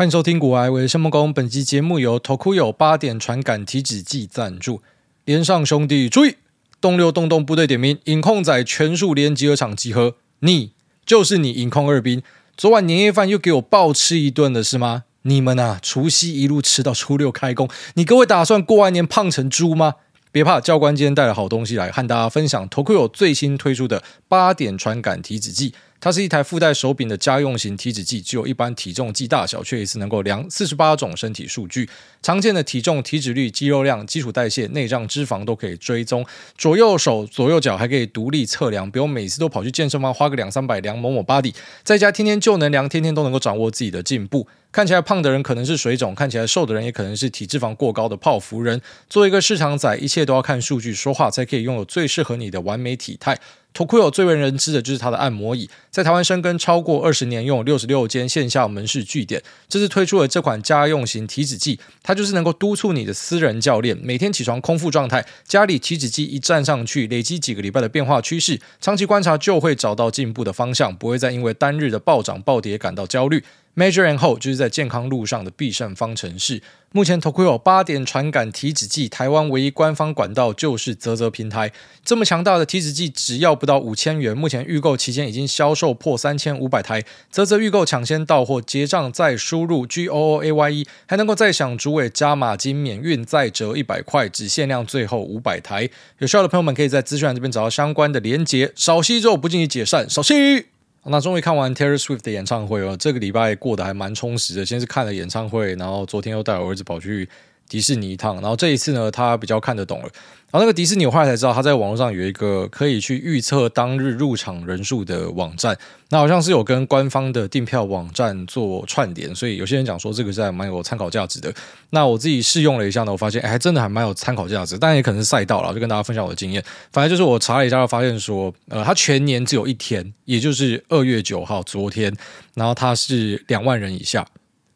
欢迎收听《古癌，我是谢孟恭》。本期节目由 Tokuyo 八点传感体脂计赞助。连上兄弟，注意！东六洞洞部队点名，饮控仔全数连集合场集合。你就是你，饮控二兵。昨晚年夜饭又给我暴吃一顿了是吗？你们啊，除夕一路吃到初六开工，你各位打算过完年胖成猪吗？别怕，教官今天带了好东西来和大家分享。Tokuyo 最新推出的八点传感体脂计。它是一台附带手柄的家用型体脂计，只有一般体重计大小，却一次能够量四十八种身体数据，常见的体重、体脂率、肌肉量、基础代谢、内脏脂肪都可以追踪，左右手、左右脚还可以独立测量，不用每次都跑去健身房花个两三百量某某 body，在家天天就能量，天天都能够掌握自己的进步。看起来胖的人可能是水肿，看起来瘦的人也可能是体脂肪过高的泡芙人。做一个市场仔，一切都要看数据说话，才可以拥有最适合你的完美体态。Tokuyo 最为人知的就是它的按摩椅，在台湾深耕超过二十年，拥有六十六间线下门市据点。这次推出了这款家用型体脂计，它就是能够督促你的私人教练，每天起床空腹状态，家里体脂计一站上去，累积几个礼拜的变化趋势，长期观察就会找到进步的方向，不会再因为单日的暴涨暴跌感到焦虑。Measure and Hold 就是在健康路上的必胜方程式。目前 Tokyo 八点传感体脂计，台湾唯一官方管道就是啧啧平台。这么强大的体脂计，只要不到五千元。目前预购期间已经销售破三千五百台。啧啧预购抢先到货，结账再输入 G O O A Y E，还能够再享主委加码金免运再折一百块，只限量最后五百台。有需要的朋友们可以在资讯栏这边找到相关的连结。少吸之后不建议解散，少吸。那终于看完 Taylor Swift 的演唱会了，这个礼拜过得还蛮充实的。先是看了演唱会，然后昨天又带我儿子跑去迪士尼一趟，然后这一次呢，他比较看得懂了。然后那个迪士尼，我后来才知道，他在网络上有一个可以去预测当日入场人数的网站。那好像是有跟官方的订票网站做串联，所以有些人讲说这个是还蛮有参考价值的。那我自己试用了一下呢，我发现哎，还真的还蛮有参考价值。但也可能是赛道了，就跟大家分享我的经验。反正就是我查了一下，发现说，呃，它全年只有一天，也就是二月九号，昨天，然后它是两万人以下。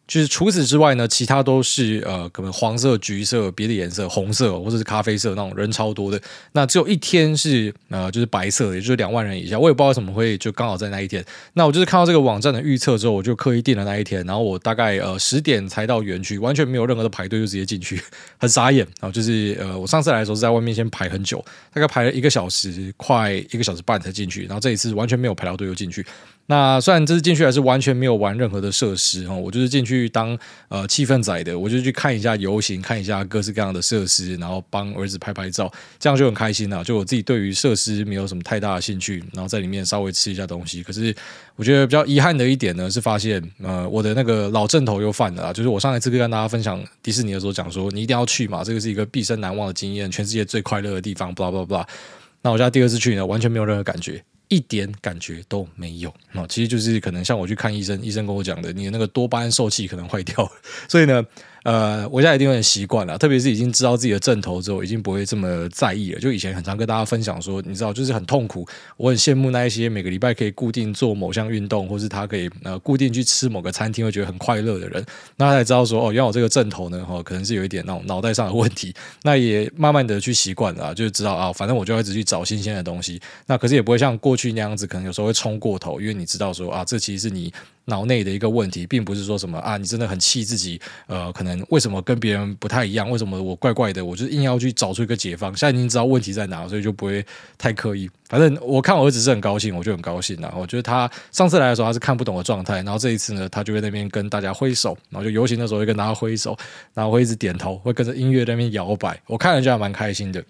就是除此之外呢，其他都是呃，可能黄色、橘色、别的颜色、红色或者是咖啡色那种人超多的。那只有一天是呃，就是白色的，也就是两万人以下。我也不知道为什么会就刚好在那一天。那我就是看到这个网站的预测之后，我就刻意订了那一天。然后我大概呃十点才到园区，完全没有任何的排队，就直接进去，很傻眼。然后就是呃，我上次来的时候是在外面先排很久，大概排了一个小时，快一个小时半才进去。然后这一次完全没有排到队就进去。那虽然这次进去还是完全没有玩任何的设施哈，我就是进去去当呃气氛仔的，我就去看一下游行，看一下各式各样的设施，然后帮儿子拍拍照，这样就很开心了。就我自己对于设施没有什么太大的兴趣，然后在里面稍微吃一下东西。可是我觉得比较遗憾的一点呢，是发现呃我的那个老阵头又犯了，就是我上一次跟大家分享迪士尼的时候讲说，你一定要去嘛，这个是一个毕生难忘的经验，全世界最快乐的地方，blah blah blah。那我现在第二次去呢，完全没有任何感觉。一点感觉都没有啊，其实就是可能像我去看医生，医生跟我讲的，你的那个多巴胺受气可能坏掉了，所以呢。呃，我现在已经有点习惯了，特别是已经知道自己的阵头之后，已经不会这么在意了。就以前很常跟大家分享说，你知道，就是很痛苦。我很羡慕那一些每个礼拜可以固定做某项运动，或是他可以呃固定去吃某个餐厅，会觉得很快乐的人。那他才知道说，哦，原来我这个阵头呢，哦，可能是有一点那种脑袋上的问题。那也慢慢的去习惯了，就知道啊，反正我就一直去找新鲜的东西。那可是也不会像过去那样子，可能有时候会冲过头，因为你知道说啊，这其实是你。脑内的一个问题，并不是说什么啊，你真的很气自己，呃，可能为什么跟别人不太一样？为什么我怪怪的？我就硬要去找出一个解方。现在已经知道问题在哪，所以就不会太刻意。反正我看我儿子是很高兴，我就很高兴了。我觉得他上次来的时候他是看不懂的状态，然后这一次呢，他就在那边跟大家挥手，然后就游行的时候会跟大家挥手，然后会一直点头，会跟着音乐那边摇摆。我看了就还蛮开心的。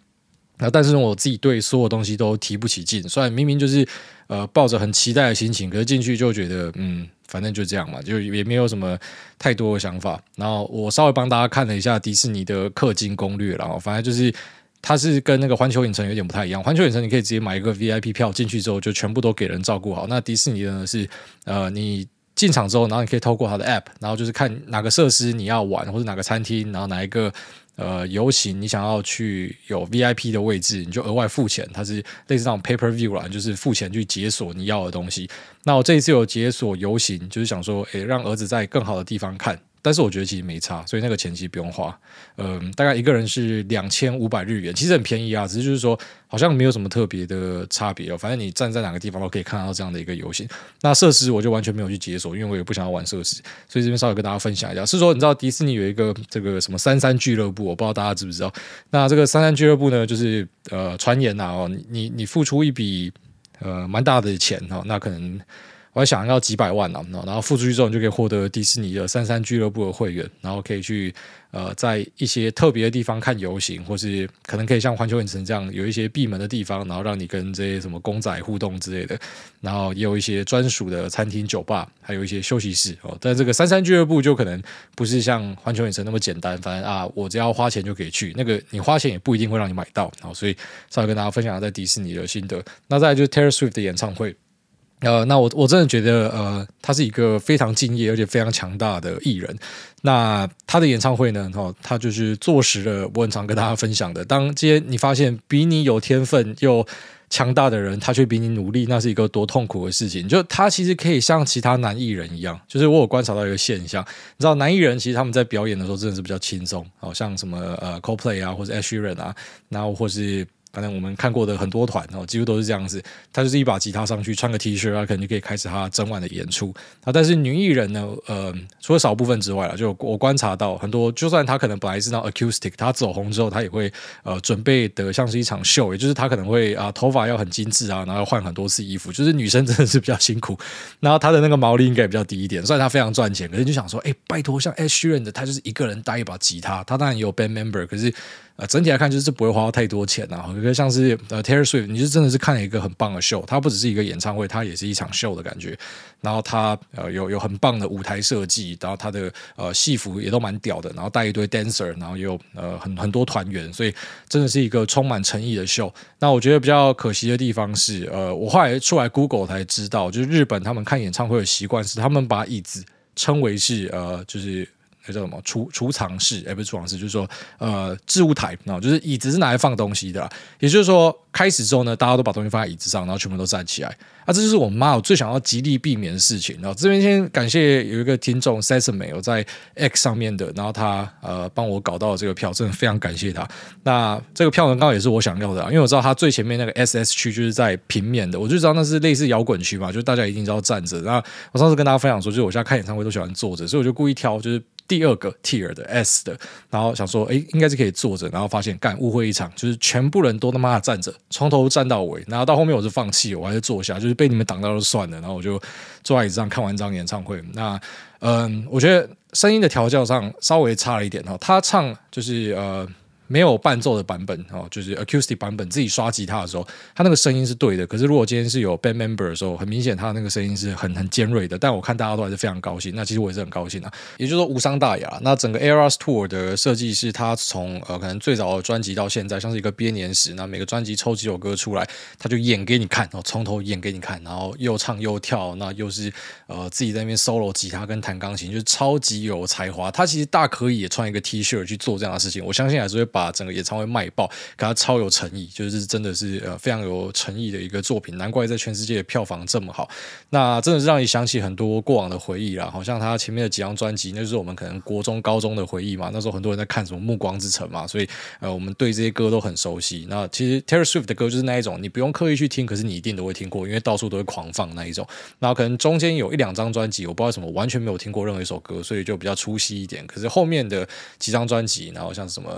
那但是我自己对所有东西都提不起劲，虽然明明就是呃抱着很期待的心情，可是进去就觉得嗯。反正就这样嘛，就也没有什么太多的想法。然后我稍微帮大家看了一下迪士尼的氪金攻略，然后反正就是它是跟那个环球影城有点不太一样。环球影城你可以直接买一个 VIP 票进去之后，就全部都给人照顾好。那迪士尼的呢是呃，你进场之后，然后你可以透过它的 App，然后就是看哪个设施你要玩，或者哪个餐厅，然后哪一个。呃，游行你想要去有 VIP 的位置，你就额外付钱，它是类似那种 Pay Per View 啦，就是付钱去解锁你要的东西。那我这一次有解锁游行，就是想说，诶，让儿子在更好的地方看。但是我觉得其实没差，所以那个钱其实不用花。嗯，大概一个人是两千五百日元，其实很便宜啊，只是就是说好像没有什么特别的差别哦。反正你站在哪个地方都可以看到这样的一个游行。那设施我就完全没有去解锁，因为我也不想要玩设施，所以这边稍微跟大家分享一下。是说你知道迪士尼有一个这个什么三三俱乐部，我不知道大家知不知道？那这个三三俱乐部呢，就是呃传言呐哦，你你付出一笔呃蛮大的钱哈，那可能。我还想要几百万呢，然后付出去之后，你就可以获得迪士尼的三三俱乐部的会员，然后可以去呃在一些特别的地方看游行，或是可能可以像环球影城这样有一些闭门的地方，然后让你跟这些什么公仔互动之类的，然后也有一些专属的餐厅、酒吧，还有一些休息室哦。但这个三三俱乐部就可能不是像环球影城那么简单，反正啊，我只要花钱就可以去，那个你花钱也不一定会让你买到。然后所以稍微跟大家分享在迪士尼的心得。那再来就是 Taylor Swift 的演唱会。呃，那我我真的觉得，呃，他是一个非常敬业而且非常强大的艺人。那他的演唱会呢，哦，他就是坐实了我很常跟大家分享的：当今天你发现比你有天分又强大的人，他却比你努力，那是一个多痛苦的事情。就他其实可以像其他男艺人一样，就是我有观察到一个现象，你知道，男艺人其实他们在表演的时候真的是比较轻松，好像什么呃 CoPlay 啊，或者 Ed Sheeran 啊，然后或是。反正我们看过的很多团哦，几乎都是这样子。他就是一把吉他上去，穿个 T 恤啊，可能就可以开始他整晚的演出啊。但是女艺人呢，呃，除了少部分之外了，就我观察到很多，就算他可能本来是那 acoustic，他走红之后，他也会呃准备的像是一场秀，也就是他可能会啊头发要很精致啊，然后换很多次衣服，就是女生真的是比较辛苦。然后他的那个毛利应该也比较低一点，虽然他非常赚钱，可是就想说，哎，拜托，像 Ed Sheeran 的，他就是一个人带一把吉他，他当然有 band member，可是。呃，整体来看就是不会花太多钱啊。一个像是呃 Taylor Swift，你是真的是看了一个很棒的秀，它不只是一个演唱会，它也是一场秀的感觉。然后它呃有有很棒的舞台设计，然后它的呃戏服也都蛮屌的，然后带一堆 dancer，然后也有呃很很多团员，所以真的是一个充满诚意的秀。那我觉得比较可惜的地方是，呃，我后来出来 Google 才知道，就是日本他们看演唱会的习惯是，他们把椅子称为是呃就是。那叫什么储储藏室？哎，不是储藏室，就是说，呃，置物台，然后就是椅子是拿来放东西的。也就是说，开始之后呢，大家都把东西放在椅子上，然后全部都站起来。啊，这就是我妈我最想要极力避免的事情。然后这边先感谢有一个听众 Sesame 有在 X 上面的，然后他呃帮我搞到了这个票，真的非常感谢他。那这个票呢，刚好也是我想要的，因为我知道他最前面那个 SS 区就是在平面的，我就知道那是类似摇滚区嘛，就大家一定都要站着。那我上次跟大家分享说，就是我现在看演唱会都喜欢坐着，所以我就故意挑就是。第二个 tier 的 S 的，然后想说，哎，应该是可以坐着，然后发现干误会一场，就是全部人都他妈的站着，从头站到尾，然后到后面我就放弃，我还是坐下，就是被你们挡到就算了，然后我就坐在椅子上看完这场演唱会。那嗯，我觉得声音的调教上稍微差了一点哈，他唱就是呃。没有伴奏的版本哦，就是 acoustic 版本，自己刷吉他的时候，他那个声音是对的。可是如果今天是有 band member 的时候，很明显他那个声音是很很尖锐的。但我看大家都还是非常高兴，那其实我也是很高兴啊。也就是说无伤大雅。那整个 Eras Tour 的设计是，他从呃可能最早的专辑到现在，像是一个编年史。那每个专辑抽几首歌出来，他就演给你看，然后从头演给你看，然后又唱又跳，那又是呃自己在那边 solo 吉他跟弹钢琴，就是超级有才华。他其实大可以也穿一个 T 恤去做这样的事情，我相信还是会。把整个演唱会卖爆，可他超有诚意，就是真的是呃非常有诚意的一个作品，难怪在全世界的票房这么好。那真的是让你想起很多过往的回忆啦，好像他前面的几张专辑，那就是我们可能国中、高中的回忆嘛。那时候很多人在看什么《暮光之城》嘛，所以呃我们对这些歌都很熟悉。那其实 Taylor Swift 的歌就是那一种，你不用刻意去听，可是你一定都会听过，因为到处都会狂放那一种。然后可能中间有一两张专辑，我不知道什么完全没有听过任何一首歌，所以就比较出戏一点。可是后面的几张专辑，然后像什么。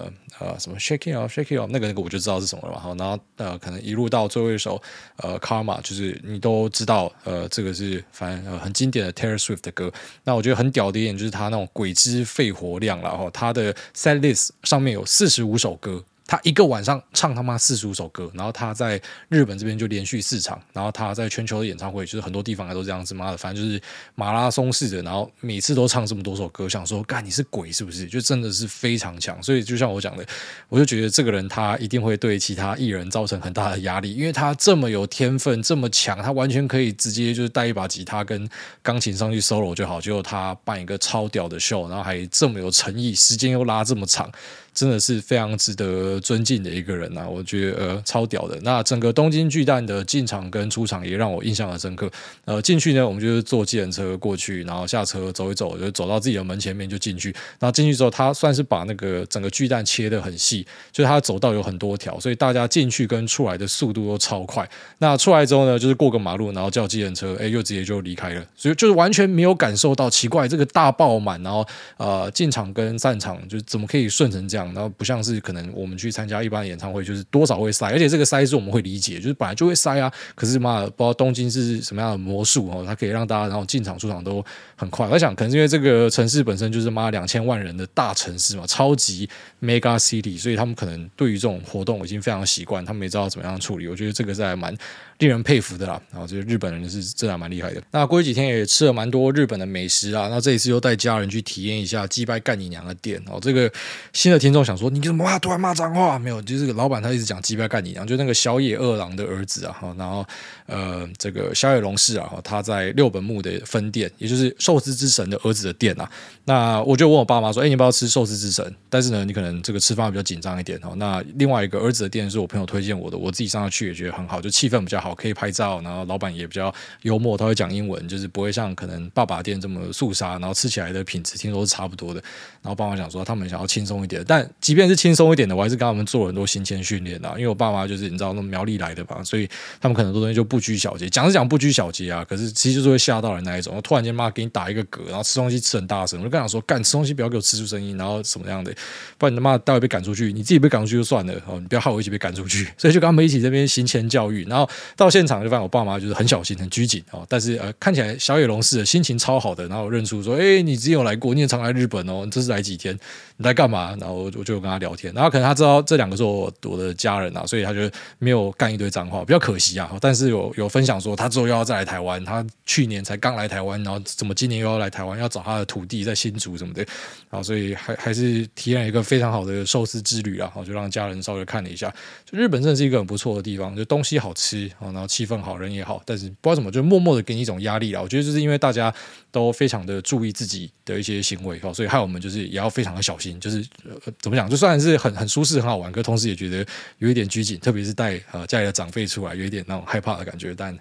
什么 Shake It Off，Shake It Off，那个那个我就知道是什么了嘛。然后呃，可能一路到最后一首呃 Karma，就是你都知道，呃，这个是反正、呃、很经典的 Taylor Swift 的歌。那我觉得很屌的一点就是他那种鬼之肺活量，然后他的 Set List 上面有四十五首歌。他一个晚上唱他妈四十五首歌，然后他在日本这边就连续四场，然后他在全球的演唱会，就是很多地方还都这样子，妈的，反正就是马拉松式的，然后每次都唱这么多首歌，想说，干你是鬼是不是？就真的是非常强，所以就像我讲的，我就觉得这个人他一定会对其他艺人造成很大的压力，因为他这么有天分，这么强，他完全可以直接就是带一把吉他跟钢琴上去 solo 就好，结果他办一个超屌的秀，然后还这么有诚意，时间又拉这么长。真的是非常值得尊敬的一个人啊，我觉得呃超屌的。那整个东京巨蛋的进场跟出场也让我印象很深刻。呃，进去呢，我们就是坐计程车过去，然后下车走一走，就走到自己的门前面就进去。然后进去之后，他算是把那个整个巨蛋切得很细，就是他走道有很多条，所以大家进去跟出来的速度都超快。那出来之后呢，就是过个马路，然后叫计程车，哎，又直接就离开了。所以就是完全没有感受到奇怪，这个大爆满，然后呃进场跟散场就怎么可以顺成这样？然后不像是可能我们去参加一般的演唱会，就是多少会塞，而且这个塞是我们会理解，就是本来就会塞啊。可是妈的，不知道东京是什么样的魔术哦，它可以让大家然后进场出场都很快。我想可能是因为这个城市本身就是妈两千万人的大城市嘛，超级 mega city，所以他们可能对于这种活动已经非常习惯，他们也知道怎么样处理。我觉得这个是还蛮令人佩服的啦。然后这个日本人是真的蛮厉害的。那过几天也吃了蛮多日本的美食啊。那这一次又带家人去体验一下鸡掰干你娘的店哦。这个新的听众想说，你怎么哇突然骂脏话？没有，就是老板他一直讲鸡掰干你娘，就那个小野二郎的儿子啊。然后呃，这个小野龙士啊，他在六本木的分店，也就是寿司之神的儿子的店啊。那我就问我爸妈说，哎，你不要吃寿司之神，但是呢，你可能这个吃饭比较紧张一点哦。那另外一个儿子的店是我朋友推荐我的，我自己上次去也觉得很好，就气氛比较好，好可以拍照，然后老板也比较幽默，他会讲英文，就是不会像可能爸爸店这么肃杀，然后吃起来的品质听说是差不多的。然后爸妈想说他们想要轻松一点，但即便是轻松一点的，我还是跟他们做了很多行前训练的，因为我爸妈就是你知道那苗栗来的吧，所以他们可能多东西就不拘小节，讲是讲不拘小节啊，可是其实就是会吓到人那一种。突然间妈给你打一个嗝，然后吃东西吃很大声，我就跟他说干吃东西不要给我吃出声音，然后什么样的，不然你他妈待会被赶出去，你自己被赶出去就算了哦，你不要害我一起被赶出去。所以就跟他们一起这边行前教育，然后到现场就发现我爸妈就是很小心很拘谨哦，但是呃看起来小野龙士的心情超好的，然后我认出说哎、你之前有来过，你也常来日本哦，你这是来几天？你在干嘛？然后我就跟他聊天，然后可能他知道这两个是我我的家人啊，所以他就没有干一堆脏话，比较可惜啊。但是有有分享说他之后又要再来台湾，他去年才刚来台湾，然后怎么今年又要来台湾，要找他的土地在新竹什么的，然后所以还还是体验一个非常好的寿司之旅啊。然后就让家人稍微看了一下，就日本真的是一个很不错的地方，就东西好吃，然后气氛好，人也好，但是不知道怎么就默默的给你一种压力啊。我觉得就是因为大家都非常的注意自己的一些行为，所以害我们就是也要非常的小心。就是呃，怎么讲？就算是很很舒适、很好玩，可同时也觉得有一点拘谨，特别是带呃家里的长辈出来，有一点那种害怕的感觉。但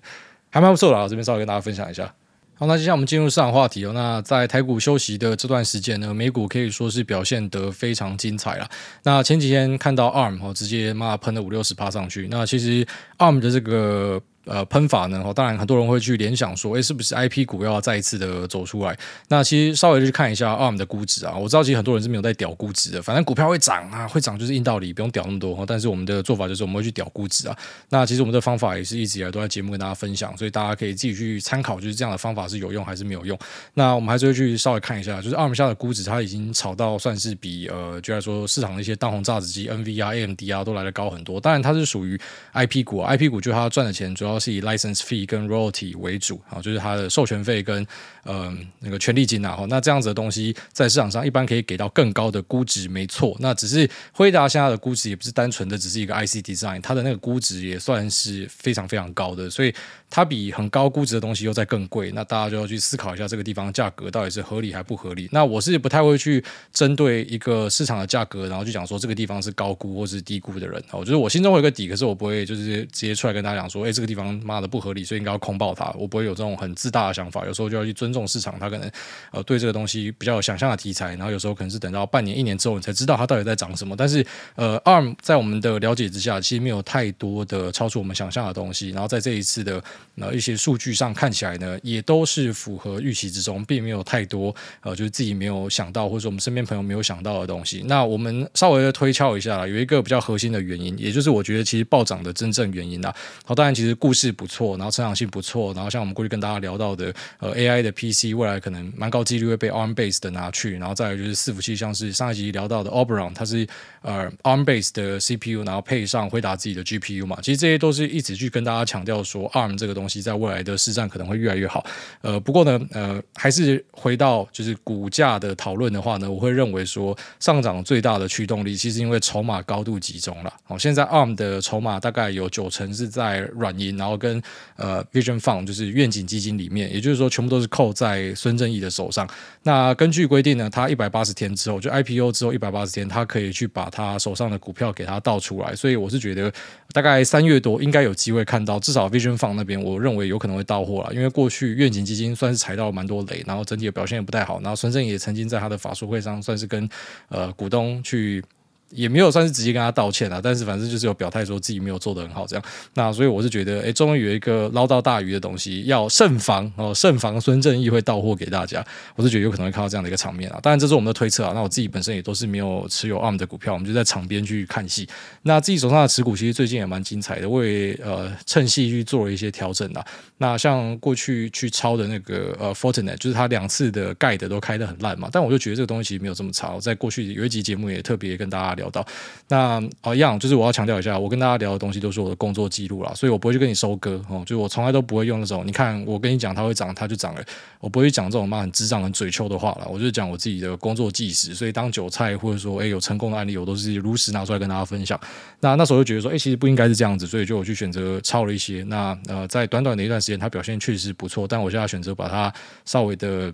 还蛮不错的啊，这边稍微跟大家分享一下。好，那接下来我们进入市场话题哦。那在台股休息的这段时间呢，美股可以说是表现得非常精彩了。那前几天看到 ARM 哦，直接骂喷了五六十趴上去。那其实 ARM 的这个。呃，喷法呢？当然很多人会去联想说，诶，是不是 IP 股要再一次的走出来？那其实稍微去看一下 ARM 的估值啊，我知道其实很多人是没有在屌估值的，反正股票会涨啊，会涨就是硬道理，不用屌那么多。但是我们的做法就是我们会去屌估值啊。那其实我们的方法也是一直以来都在节目跟大家分享，所以大家可以自己去参考，就是这样的方法是有用还是没有用。那我们还是会去稍微看一下，就是 ARM 下的估值，它已经炒到算是比呃，就来说市场的一些当红炸子鸡 NVIDIA、AMD 啊都来得高很多。当然它是属于 IP 股啊，IP 股就它赚的钱主要都是以 license fee。跟 royalty 为主啊，就是它的授权费跟呃那个权利金啊，那这样子的东西在市场上一般可以给到更高的估值，没错。那只是辉达现在的估值也不是单纯的只是一个 IC design，它的那个估值也算是非常非常高的，所以它比很高估值的东西又在更贵。那大家就要去思考一下这个地方价格到底是合理还不合理。那我是不太会去针对一个市场的价格，然后就讲说这个地方是高估或是低估的人。我觉得我心中会有个底，可是我不会就是直接出来跟大家讲说，哎，这个地方妈的不合理。所以应该要空爆它，我不会有这种很自大的想法。有时候就要去尊重市场，它可能呃对这个东西比较有想象的题材，然后有时候可能是等到半年、一年之后，你才知道它到底在涨什么。但是呃，ARM 在我们的了解之下，其实没有太多的超出我们想象的东西。然后在这一次的呃一些数据上看起来呢，也都是符合预期之中，并没有太多呃就是自己没有想到，或者说我们身边朋友没有想到的东西。那我们稍微的推敲一下，有一个比较核心的原因，也就是我觉得其实暴涨的真正原因啊。好，当然其实故事不错，然后。成长性不错，然后像我们过去跟大家聊到的，呃，AI 的 PC 未来可能蛮高几率会被 ARM base 的拿去，然后再来就是伺服器，像是上一集聊到的 Oberon，它是呃 ARM base 的 CPU，然后配上辉达自己的 GPU 嘛，其实这些都是一直去跟大家强调说 ARM 这个东西在未来的市占可能会越来越好。呃，不过呢，呃，还是回到就是股价的讨论的话呢，我会认为说上涨最大的驱动力其实因为筹码高度集中了。哦，现在 ARM 的筹码大概有九成是在软银，然然后跟呃 Vision Fund 就是愿景基金里面，也就是说全部都是扣在孙正义的手上。那根据规定呢，他一百八十天之后就 IPO 之后一百八十天，他可以去把他手上的股票给他倒出来。所以我是觉得大概三月多应该有机会看到，至少 Vision Fund 那边我认为有可能会到货了，因为过去愿景基金算是踩到蛮多雷，然后整体的表现也不太好。然后孙正义也曾经在他的法说会上算是跟呃股东去。也没有算是直接跟他道歉啊，但是反正就是有表态说自己没有做得很好这样。那所以我是觉得，哎，终于有一个捞到大鱼的东西，要慎防哦，慎防孙正义会到货给大家。我是觉得有可能会看到这样的一个场面啊。当然这是我们的推测啊。那我自己本身也都是没有持有 ARM 的股票，我们就在场边去看戏。那自己手上的持股其实最近也蛮精彩的，我也呃趁戏去做了一些调整啊。那像过去去抄的那个呃 Fortinet，就是他两次的盖的都开得很烂嘛，但我就觉得这个东西其实没有这么差。我在过去有一集节目也特别跟大家聊。到那哦一样，就是我要强调一下，我跟大家聊的东西都是我的工作记录啦，所以我不会去跟你收割哦，就我从来都不会用那种，你看我跟你讲它会涨，它就涨了，我不会讲这种嘛很智障、很嘴臭的话了，我就讲我自己的工作纪实，所以当韭菜或者说诶有成功的案例，我都是如实拿出来跟大家分享。那那时候就觉得说，诶其实不应该是这样子，所以就我去选择抄了一些。那呃在短短的一段时间，它表现确实不错，但我现在选择把它稍微的。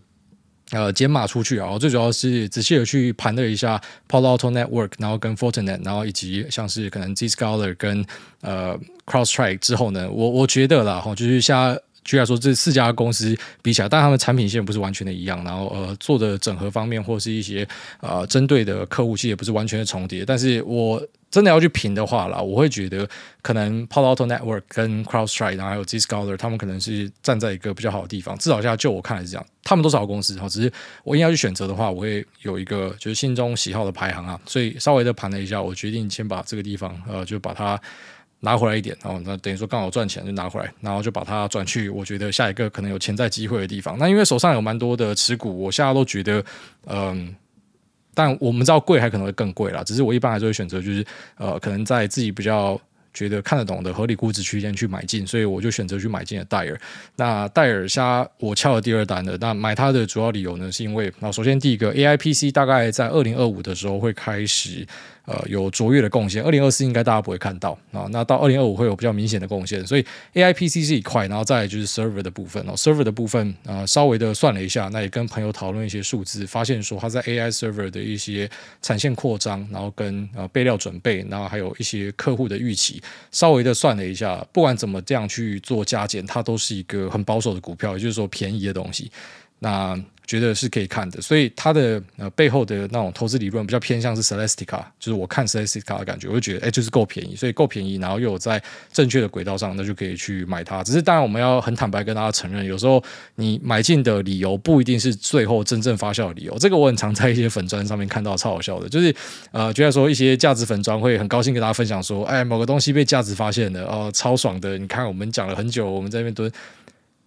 呃，解码出去啊，我最主要是仔细的去盘了一下 Palo Alto Network，然后跟 Fortinet，然后以及像是可能 Zscaler 跟呃 CrossTrack 之后呢，我我觉得啦哈，就是像举例来说，这四家公司比起来，但他们产品线不是完全的一样，然后呃做的整合方面或是一些呃针对的客户其实也不是完全的重叠，但是我。真的要去评的话啦，我会觉得可能 Palo Alto Network 跟 CrowdStrike，然后还有 Zscaler，他们可能是站在一个比较好的地方。至少现在就我看来是这样，他们都是好公司哈。只是我硬要去选择的话，我会有一个就是心中喜好的排行啊。所以稍微的盘了一下，我决定先把这个地方呃就把它拿回来一点，然后那等于说刚好赚钱就拿回来，然后就把它转去我觉得下一个可能有潜在机会的地方。那因为手上有蛮多的持股，我现在都觉得嗯。但我们知道贵还可能会更贵啦，只是我一般还是会选择就是呃，可能在自己比较觉得看得懂的合理估值区间去买进，所以我就选择去买进了戴尔。那戴尔虾我敲了第二单的，那买它的主要理由呢，是因为那首先第一个 AIPC 大概在二零二五的时候会开始。呃，有卓越的贡献。二零二四应该大家不会看到啊，那到二零二五会有比较明显的贡献。所以 AIPC 是一块，然后再就是 server 的部分哦。server 的部分啊、稍微的算了一下，那也跟朋友讨论一些数字，发现说它在 AI server 的一些产线扩张，然后跟呃备料准备，然后还有一些客户的预期，稍微的算了一下，不管怎么这样去做加减，它都是一个很保守的股票，也就是说便宜的东西。那觉得是可以看的，所以它的呃背后的那种投资理论比较偏向是 Celestica，就是我看 Celestica 的感觉，我就觉得哎，就是够便宜，所以够便宜，然后又有在正确的轨道上，那就可以去买它。只是当然我们要很坦白跟大家承认，有时候你买进的理由不一定是最后真正发酵的理由。这个我很常在一些粉砖上面看到，超好笑的，就是呃，觉得说一些价值粉砖会很高兴跟大家分享说，哎，某个东西被价值发现了，哦，超爽的，你看我们讲了很久，我们在那边蹲。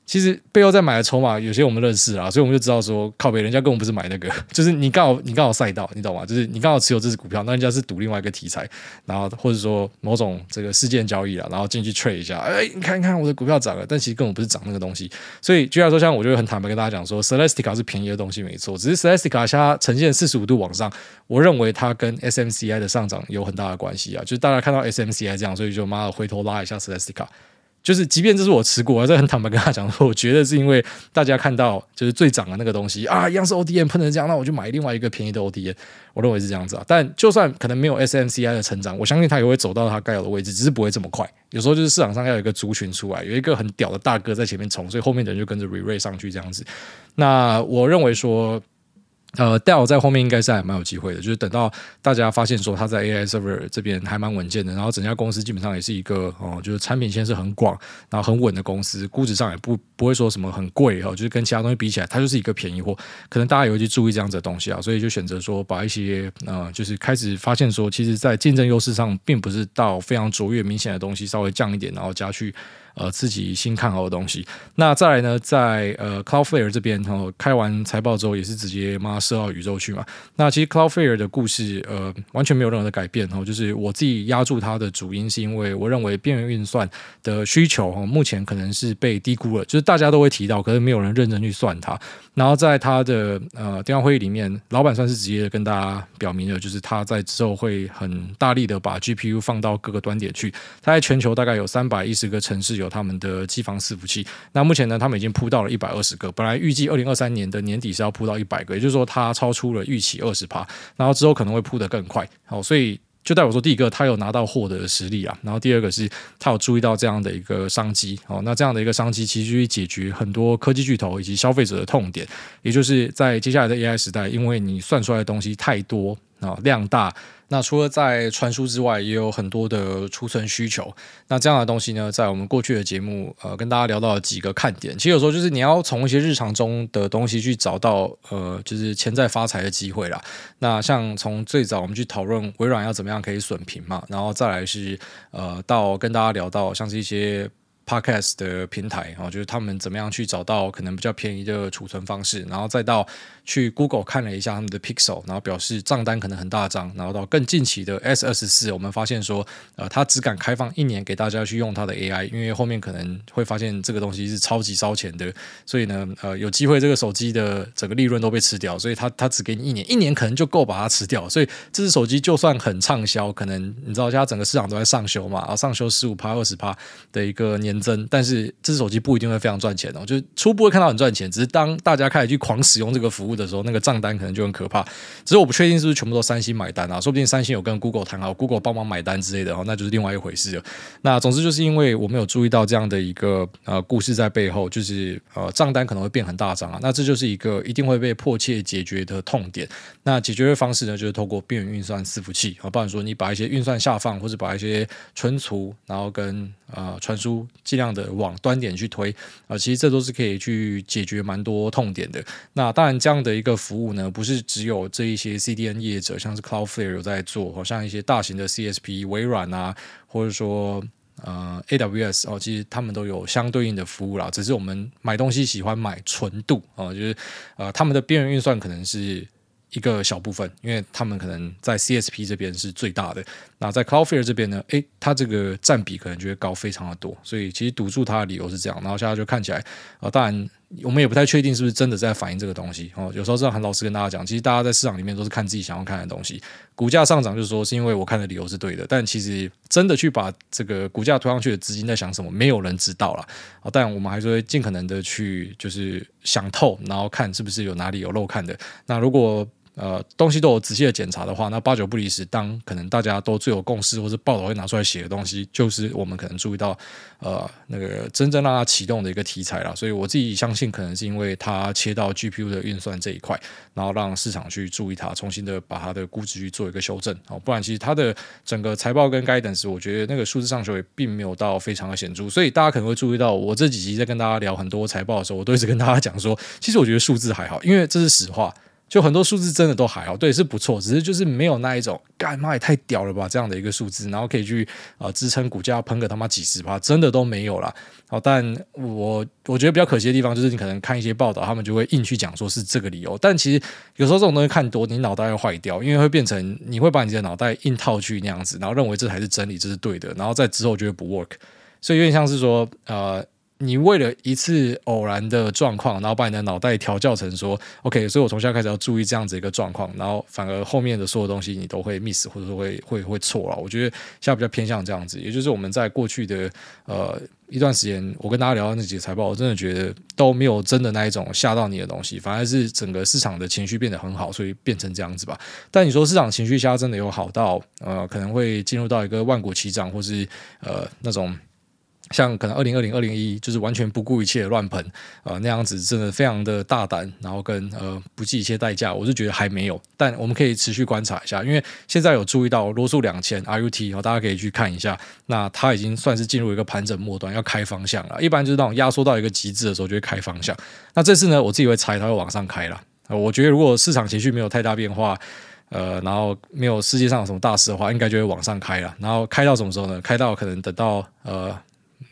其实背后在买的筹码，有些我们认识啊，所以我们就知道说，靠北人家根本不是买那个，就是你刚好你刚好赛道，你懂吗？就是你刚好持有这支股票，那人家是赌另外一个题材，然后或者说某种这个事件交易了，然后进去 trade 一下，哎，你看看我的股票涨了，但其实根本不是涨那个东西。所以，举例来说，像我就会很坦白跟大家讲说，Celestica 是便宜的东西没错，只是 Celestica 它呈现四十五度往上，我认为它跟 SMCI 的上涨有很大的关系啊，就是大家看到 SMCI 这样，所以就妈的回头拉一下 Celestica。就是，即便这是我持股，我这很坦白跟他讲说，我觉得是因为大家看到就是最涨的那个东西啊，一样是 ODM 喷成这样，那我就买另外一个便宜的 ODM，我认为是这样子啊。但就算可能没有 SMCI 的成长，我相信它也会走到它该有的位置，只是不会这么快。有时候就是市场上要有一个族群出来，有一个很屌的大哥在前面冲，所以后面的人就跟着 re-rate 上去这样子。那我认为说。呃，Dell 在后面应该是还蛮有机会的，就是等到大家发现说它在 AI server 这边还蛮稳健的，然后整家公司基本上也是一个哦，就是产品线是很广，然后很稳的公司，估值上也不不会说什么很贵哈，就是跟其他东西比起来，它就是一个便宜货，可能大家也会去注意这样子的东西啊，所以就选择说把一些呃，就是开始发现说，其实在竞争优势上并不是到非常卓越明显的东西，稍微降一点，然后加去。呃，自己新看好的东西。那再来呢，在呃 Cloudflare 这边，然后开完财报之后，也是直接妈射到宇宙去嘛。那其实 Cloudflare 的故事，呃，完全没有任何的改变哦。就是我自己压住它的主因，是因为我认为边缘运算的需求哦，目前可能是被低估了。就是大家都会提到，可是没有人认真去算它。然后在他的呃电话会议里面，老板算是直接跟大家表明了，就是他在之后会很大力的把 GPU 放到各个端点去。他在全球大概有三百一十个城市有。有他们的机房伺服器。那目前呢，他们已经铺到了一百二十个，本来预计二零二三年的年底是要铺到一百个，也就是说它超出了预期二十趴，然后之后可能会铺得更快。好，所以。就代表说，第一个他有拿到货的实力啊，然后第二个是他有注意到这样的一个商机哦，那这样的一个商机其实就会解决很多科技巨头以及消费者的痛点，也就是在接下来的 AI 时代，因为你算出来的东西太多啊，量大。那除了在传输之外，也有很多的储存需求。那这样的东西呢，在我们过去的节目，呃，跟大家聊到了几个看点。其实有时候就是你要从一些日常中的东西去找到，呃，就是潜在发财的机会啦。那像从最早我们去讨论微软要怎么样可以损平嘛，然后再来是呃，到跟大家聊到像是一些。Podcast 的平台啊，就是他们怎么样去找到可能比较便宜的储存方式，然后再到去 Google 看了一下他们的 Pixel，然后表示账单可能很大张，然后到更近期的 S 二十四，我们发现说，呃，他只敢开放一年给大家去用它的 AI，因为后面可能会发现这个东西是超级烧钱的，所以呢，呃，有机会这个手机的整个利润都被吃掉，所以他他只给你一年，一年可能就够把它吃掉，所以这只手机就算很畅销，可能你知道，现在整个市场都在上修嘛，然后上修十五趴、二十趴的一个年。增，但是这支手机不一定会非常赚钱哦，就是初步会看到很赚钱，只是当大家开始去狂使用这个服务的时候，那个账单可能就很可怕。只是我不确定是不是全部都三星买单啊，说不定三星有跟 Google 谈好，Google 帮忙买单之类的哦，那就是另外一回事了。那总之就是因为我没有注意到这样的一个呃故事在背后，就是呃账单可能会变很大张啊，那这就是一个一定会被迫切解决的痛点。那解决的方式呢，就是透过边缘运算伺服器啊，不然说你把一些运算下放，或者把一些存储，然后跟呃传输。尽量的往端点去推啊，其实这都是可以去解决蛮多痛点的。那当然，这样的一个服务呢，不是只有这一些 CDN 业者，像是 Cloudflare 有在做，好像一些大型的 CSP 微软啊，或者说呃 AWS 哦，其实他们都有相对应的服务啦。只是我们买东西喜欢买纯度啊，就是呃他们的边缘运算可能是。一个小部分，因为他们可能在 CSP 这边是最大的，那在 Cloudflare 这边呢，诶，它这个占比可能就会高非常的多，所以其实堵住它的理由是这样，然后现在就看起来，啊、当然我们也不太确定是不是真的在反映这个东西哦。有时候这样很老实跟大家讲，其实大家在市场里面都是看自己想要看的东西，股价上涨就是说是因为我看的理由是对的，但其实真的去把这个股价推上去的资金在想什么，没有人知道了。啊。但我们还是会尽可能的去就是想透，然后看是不是有哪里有漏看的。那如果呃，东西都有仔细的检查的话，那八九不离十。当可能大家都最有共识，或是报道会拿出来写的东西，就是我们可能注意到，呃，那个真正让它启动的一个题材了。所以我自己相信，可能是因为它切到 GPU 的运算这一块，然后让市场去注意它，重新的把它的估值去做一个修正。哦，不然其实它的整个财报跟 guidance，我觉得那个数字上修也并没有到非常的显著。所以大家可能会注意到，我这几集在跟大家聊很多财报的时候，我都一直跟大家讲说，其实我觉得数字还好，因为这是实话。就很多数字真的都还好，对，是不错，只是就是没有那一种，干妈也太屌了吧这样的一个数字，然后可以去啊、呃、支撑股价喷个他妈几十趴，真的都没有啦。好，但我我觉得比较可惜的地方就是你可能看一些报道，他们就会硬去讲说是这个理由，但其实有时候这种东西看多，你脑袋会坏掉，因为会变成你会把你的脑袋硬套去那样子，然后认为这才是真理，这是对的，然后在之后就会不 work，所以有点像是说呃。你为了一次偶然的状况，然后把你的脑袋调教成说，OK，所以我从现在开始要注意这样子一个状况，然后反而后面的所有东西你都会 miss 或者说会会会错了。我觉得现在比较偏向这样子，也就是我们在过去的呃一段时间，我跟大家聊到那几个财报，我真的觉得都没有真的那一种吓到你的东西，反而是整个市场的情绪变得很好，所以变成这样子吧。但你说市场情绪下真的有好到呃可能会进入到一个万国齐涨，或是呃那种。像可能二零二零二零一就是完全不顾一切乱喷啊那样子，真的非常的大胆，然后跟呃不计一切代价，我是觉得还没有，但我们可以持续观察一下，因为现在有注意到罗素两千 RUT，然后大家可以去看一下，那它已经算是进入一个盘整末端，要开方向了。一般就是那种压缩到一个极致的时候就会开方向。那这次呢，我自己会猜它会往上开了。我觉得如果市场情绪没有太大变化，呃，然后没有世界上有什么大事的话，应该就会往上开了。然后开到什么时候呢？开到可能等到呃。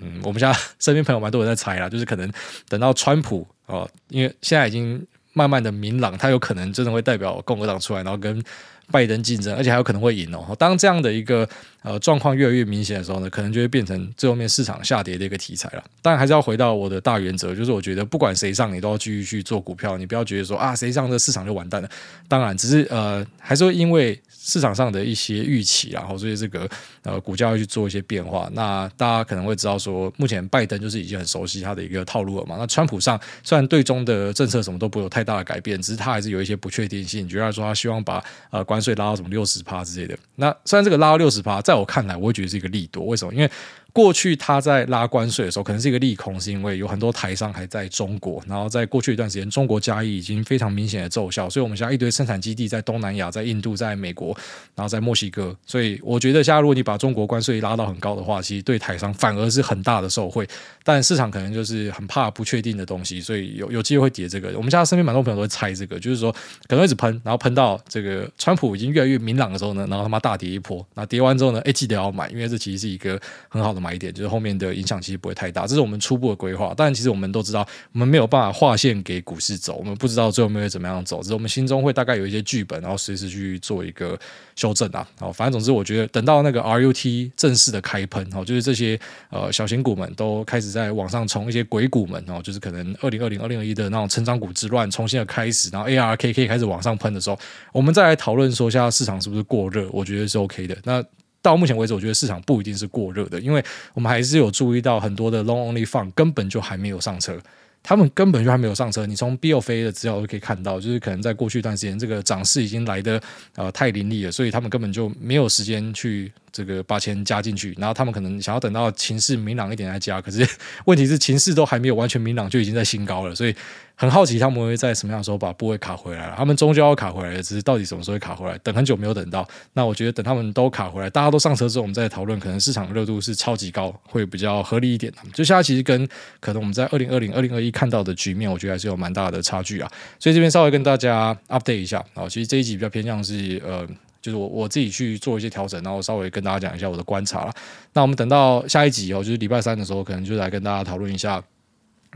嗯，我们现在身边朋友蛮多人在猜啦，就是可能等到川普哦，因为现在已经慢慢的明朗，他有可能真的会代表共和党出来，然后跟拜登竞争，而且还有可能会赢哦。当这样的一个呃状况越来越明显的时候呢，可能就会变成最后面市场下跌的一个题材了。当然还是要回到我的大原则，就是我觉得不管谁上，你都要继续去做股票，你不要觉得说啊谁上这市场就完蛋了。当然，只是呃还是会因为。市场上的一些预期，然后所以这个呃股价会去做一些变化。那大家可能会知道说，目前拜登就是已经很熟悉他的一个套路了嘛。那川普上虽然对中的政策什么都不有太大的改变，只是他还是有一些不确定性，比如说他希望把呃关税拉到什么六十趴之类的。那虽然这个拉到六十趴，在我看来，我会觉得是一个利多。为什么？因为过去他在拉关税的时候，可能是一个利空，是因为有很多台商还在中国。然后在过去一段时间，中国加一已经非常明显的奏效，所以我们现在一堆生产基地在东南亚、在印度、在美国，然后在墨西哥。所以我觉得，现在如果你把把中国关税拉到很高的话，其实对台商反而是很大的受惠。但市场可能就是很怕不确定的东西，所以有有机会会跌这个。我们现在身边蛮多朋友都会猜这个，就是说可能一直喷，然后喷到这个川普已经越来越明朗的时候呢，然后他妈大跌一波。那跌完之后呢，哎，记得要买，因为这其实是一个很好的买点，就是后面。的影响其实不会太大，这是我们初步的规划。但其实我们都知道，我们没有办法划线给股市走，我们不知道最后面会怎么样走。只是我们心中会大概有一些剧本，然后随时去做一个修正啊。好，反正总之，我觉得等到那个 R U T 正式的开喷，哦，就是这些呃小型股们都开始在往上冲，一些鬼股们哦，就是可能二零二零、二零二一的那种成长股之乱重新的开始，然后 ARKK 开始往上喷的时候，我们再来讨论说，现在市场是不是过热？我觉得是 OK 的。那到目前为止，我觉得市场不一定是过热的，因为我们还是有注意到很多的 long only fund 根本就还没有上车，他们根本就还没有上车。你从 BofA 的资料都可以看到，就是可能在过去一段时间，这个涨势已经来的呃太凌厉了，所以他们根本就没有时间去这个把钱加进去，然后他们可能想要等到情势明朗一点再加，可是 问题是情势都还没有完全明朗，就已经在新高了，所以。很好奇他们会在什么样的时候把部位卡回来了，他们终究要卡回来，只是到底什么时候会卡回来？等很久没有等到，那我觉得等他们都卡回来，大家都上车之后，我们再讨论，可能市场热度是超级高，会比较合理一点。就现在其实跟可能我们在二零二零、二零二一看到的局面，我觉得还是有蛮大的差距啊。所以这边稍微跟大家 update 一下啊，其实这一集比较偏向是呃，就是我我自己去做一些调整，然后稍微跟大家讲一下我的观察了。那我们等到下一集哦，就是礼拜三的时候，可能就来跟大家讨论一下。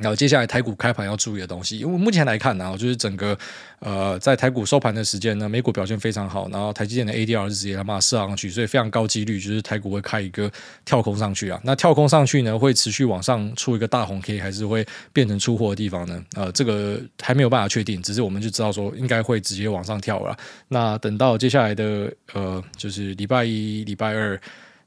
然后接下来台股开盘要注意的东西，因为目前来看呢，就是整个呃在台股收盘的时间呢，美股表现非常好，然后台积电的 ADR 是直接他妈射上去，所以非常高几率就是台股会开一个跳空上去啊。那跳空上去呢，会持续往上出一个大红 K，还是会变成出货的地方呢？呃，这个还没有办法确定，只是我们就知道说应该会直接往上跳了。那等到接下来的呃，就是礼拜一、礼拜二。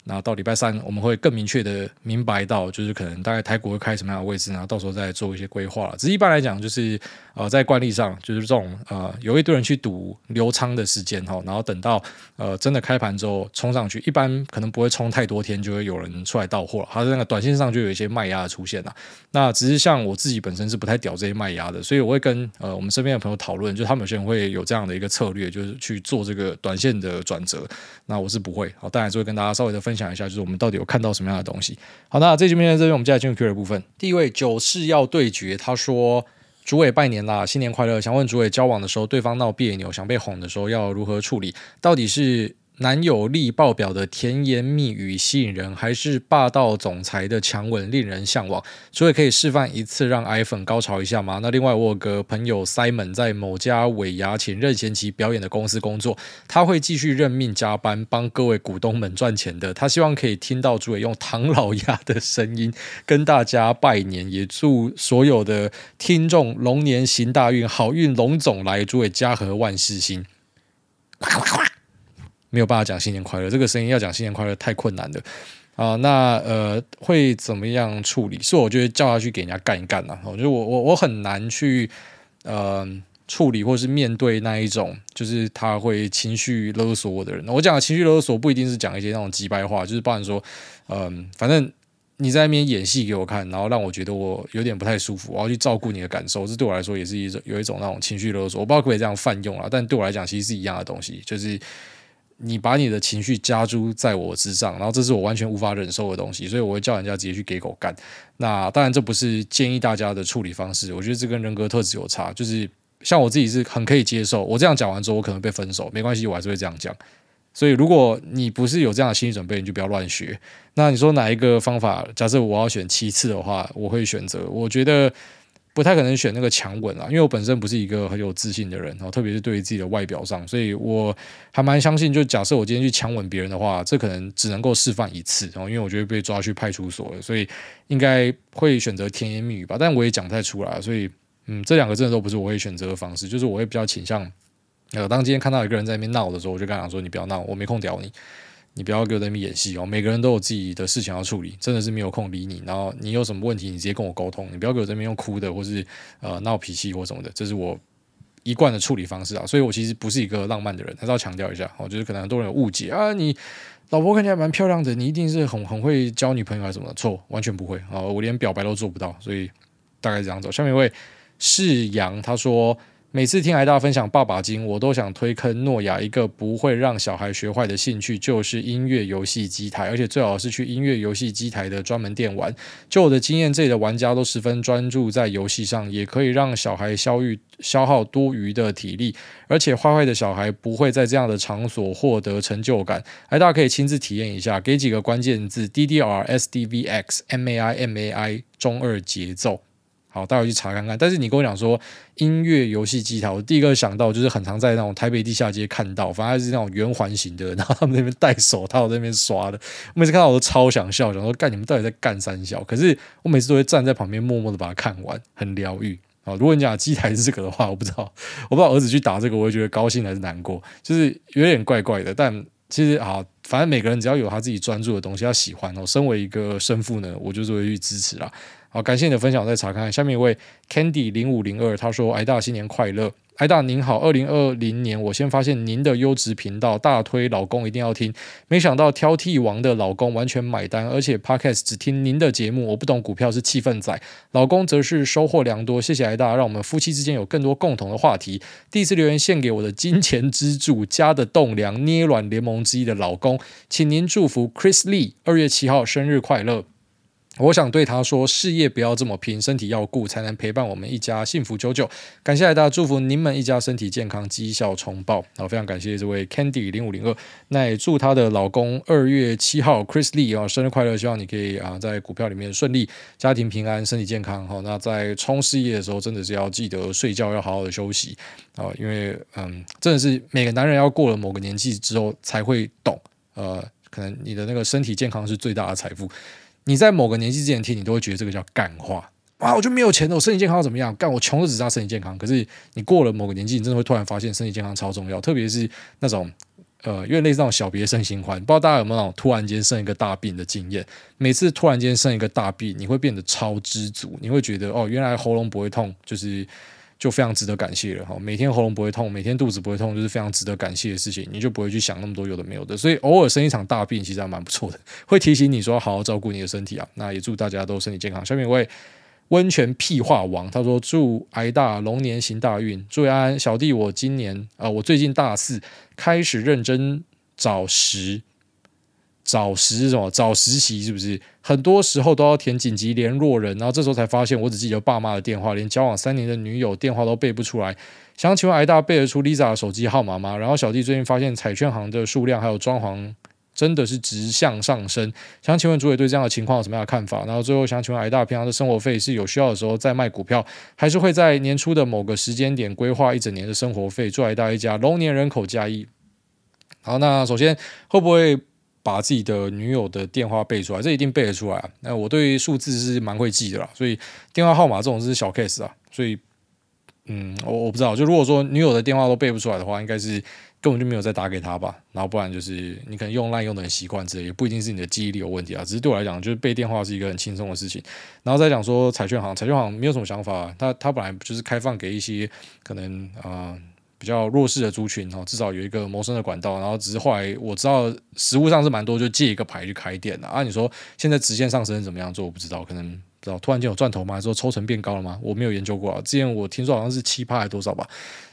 然后到礼拜三，我们会更明确的明白到，就是可能大概台股会开什么样的位置，然后到时候再做一些规划了。只是一般来讲，就是呃，在惯例上，就是这种呃，有一堆人去赌留仓的时间哈，然后等到呃真的开盘之后冲上去，一般可能不会冲太多天，就会有人出来到货了。它那个短线上就有一些卖压的出现了。那只是像我自己本身是不太屌这些卖压的，所以我会跟呃我们身边的朋友讨论，就他们有些人会有这样的一个策略，就是去做这个短线的转折。那我是不会，好，当然就会跟大家稍微的分享。一下，就是我们到底有看到什么样的东西。好，那这局面在这边，我们接下来进入 Q&A 部分。第一位九是要对决，他说：“主委拜年啦，新年快乐！想问主委，交往的时候对方闹别扭，想被哄的时候要如何处理？到底是？”男友力爆表的甜言蜜语吸引人，还是霸道总裁的强吻令人向往？所以可以示范一次让 iPhone 高潮一下吗？那另外我有个朋友 Simon 在某家尾牙请任贤齐表演的公司工作，他会继续任命加班帮各位股东们赚钱的。他希望可以听到主委用唐老鸭的声音跟大家拜年，也祝所有的听众龙年行大运，好运龙总来，主委家和万事兴。没有办法讲新年快乐，这个声音要讲新年快乐太困难了啊！那呃会怎么样处理？是我觉得叫他去给人家干一干呐、啊。我觉得我我我很难去呃处理或是面对那一种就是他会情绪勒索我的人。我讲的情绪勒索不一定是讲一些那种机掰话，就是包含说嗯、反正你在那边演戏给我看，然后让我觉得我有点不太舒服，我要去照顾你的感受，这对我来说也是一种有一种那种情绪勒索。我不知道可不可以这样泛用啊，但对我来讲其实是一样的东西，就是。你把你的情绪加诸在我之上，然后这是我完全无法忍受的东西，所以我会叫人家直接去给狗干。那当然这不是建议大家的处理方式，我觉得这跟人格特质有差。就是像我自己是很可以接受，我这样讲完之后我可能被分手，没关系，我还是会这样讲。所以如果你不是有这样的心理准备，你就不要乱学。那你说哪一个方法？假设我要选七次的话，我会选择，我觉得。不太可能选那个强吻啊，因为我本身不是一个很有自信的人，然后特别是对于自己的外表上，所以我还蛮相信，就假设我今天去强吻别人的话，这可能只能够示范一次，然后因为我觉得被抓去派出所了，所以应该会选择甜言蜜语吧，但我也讲不太出来，所以嗯，这两个真的都不是我会选择的方式，就是我会比较倾向呃，当今天看到一个人在那边闹的时候，我就跟他说：“你不要闹，我没空屌你，你不要给我在那边演戏哦。每个人都有自己的事情要处理，真的是没有空理你。然后你有什么问题，你直接跟我沟通，你不要给我在那边用哭的，或是呃闹脾气或什么的。这是我一贯的处理方式啊。所以我其实不是一个浪漫的人，还是要强调一下哦。就是可能很多人有误解啊，你老婆看起来蛮漂亮的，你一定是很很会交女朋友还是什么的？错，完全不会啊，我连表白都做不到。所以大概这样走。下面一位是杨，他说。每次听癌大分享爸爸经，我都想推坑诺亚一个不会让小孩学坏的兴趣，就是音乐游戏机台，而且最好是去音乐游戏机台的专门店玩。就我的经验，这里的玩家都十分专注在游戏上，也可以让小孩消愈消耗多余的体力，而且坏坏的小孩不会在这样的场所获得成就感。癌大可以亲自体验一下，给几个关键字：DDR、SDVX、MAI、MAI、中二节奏。好，待会去查看看。但是你跟我讲说音乐游戏机台，我第一个想到就是很常在那种台北地下街看到，反正是那种圆环形的，然后他们那边戴手套在那边刷的。我每次看到我都超想笑，想说干你们到底在干三小？可是我每次都会站在旁边默默的把它看完，很疗愈啊。如果你讲机台是这个的话，我不知道，我不知道儿子去打这个，我会觉得高兴还是难过，就是有点怪怪的。但其实啊，反正每个人只要有他自己专注的东西，要喜欢哦。身为一个生父呢，我就是会去支持啦。好，感谢你的分享，我再查看。下面一位 Candy 零五零二，他说：“癌大新年快乐，癌大您好。二零二零年，我先发现您的优质频道，大推老公一定要听。没想到挑剔王的老公完全买单，而且 Podcast 只听您的节目。我不懂股票是气氛仔，老公则是收获良多。谢谢癌大，让我们夫妻之间有更多共同的话题。第一次留言献给我的金钱支柱、家的栋梁、捏卵联盟之一的老公，请您祝福 Chris Lee 二月七号生日快乐。”我想对他说：事业不要这么拼，身体要顾，才能陪伴我们一家幸福久久。感谢大家祝福，你们一家身体健康，绩效重爆。好，非常感谢这位 Candy 零五零二，那也祝她的老公二月七号 Chris Lee 啊生日快乐，希望你可以啊在股票里面顺利，家庭平安，身体健康。好，那在冲事业的时候，真的是要记得睡觉，要好好的休息啊，因为嗯，真的是每个男人要过了某个年纪之后才会懂，呃，可能你的那个身体健康是最大的财富。你在某个年纪之前听，你都会觉得这个叫干话啊！我就没有钱了，我身体健康怎么样？干我穷的只差身体健康。可是你过了某个年纪，你真的会突然发现身体健康超重要，特别是那种呃，因为类似那种小别胜新欢，不知道大家有没有那种突然间生一个大病的经验？每次突然间生一个大病，你会变得超知足，你会觉得哦，原来喉咙不会痛，就是。就非常值得感谢了哈，每天喉咙不会痛，每天肚子不会痛，就是非常值得感谢的事情，你就不会去想那么多有的没有的，所以偶尔生一场大病其实还蛮不错的，会提醒你说好好照顾你的身体啊。那也祝大家都身体健康。下面一位温泉屁话王，他说祝挨大龙年行大运，祝安安小弟我今年啊、呃，我最近大四开始认真找实。找实什么？找实习是不是？很多时候都要填紧急联络人，然后这时候才发现我只记得爸妈的电话，连交往三年的女友电话都背不出来。想请问癌大背得出 Lisa 的手机号码吗？然后小弟最近发现彩券行的数量还有装潢真的是直向上升。想请问主委对这样的情况有什么样的看法？然后最后想请问癌大平常的生活费是有需要的时候再卖股票，还是会在年初的某个时间点规划一整年的生活费？祝癌大一家龙年人口加一。好，那首先会不会？把自己的女友的电话背出来，这一定背得出来啊！那我对数字是蛮会记的啦，所以电话号码这种是小 case 啊。所以，嗯，我我不知道，就如果说女友的电话都背不出来的话，应该是根本就没有再打给她吧。然后不然就是你可能用烂用的很习惯之类，也不一定是你的记忆力有问题啊。只是对我来讲，就是背电话是一个很轻松的事情。然后再讲说彩券行，彩券行没有什么想法，他他本来就是开放给一些可能啊。比较弱势的族群哈，至少有一个谋生的管道。然后只是后来我知道实物上是蛮多，就借一个牌去开店的啊。你说现在直线上升怎么样做？我不知道，可能不知道突然间有赚头吗？还是说抽成变高了吗？我没有研究过啊。之前我听说好像是七趴还多少吧，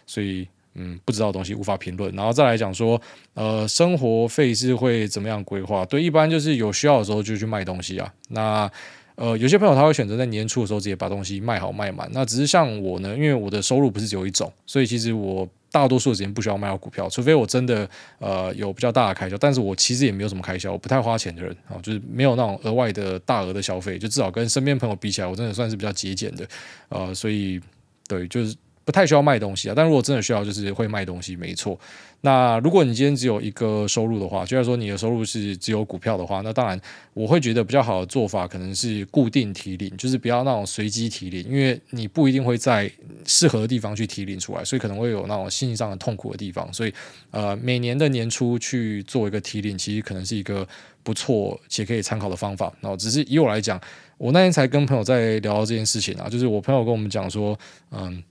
所以嗯，不知道的东西无法评论。然后再来讲说，呃，生活费是会怎么样规划？对，一般就是有需要的时候就去卖东西啊。那呃，有些朋友他会选择在年初的时候直接把东西卖好卖满。那只是像我呢，因为我的收入不是只有一种，所以其实我大多数的时间不需要卖好股票，除非我真的呃有比较大的开销。但是我其实也没有什么开销，我不太花钱的人啊，就是没有那种额外的大额的消费，就至少跟身边朋友比起来，我真的算是比较节俭的。呃，所以对，就是不太需要卖东西啊。但如果真的需要，就是会卖东西，没错。那如果你今天只有一个收入的话，就是说你的收入是只有股票的话，那当然我会觉得比较好的做法可能是固定提领，就是不要那种随机提领，因为你不一定会在适合的地方去提领出来，所以可能会有那种心理上的痛苦的地方。所以呃，每年的年初去做一个提领，其实可能是一个不错且可以参考的方法。然后只是以我来讲，我那天才跟朋友在聊这件事情啊，就是我朋友跟我们讲说，嗯。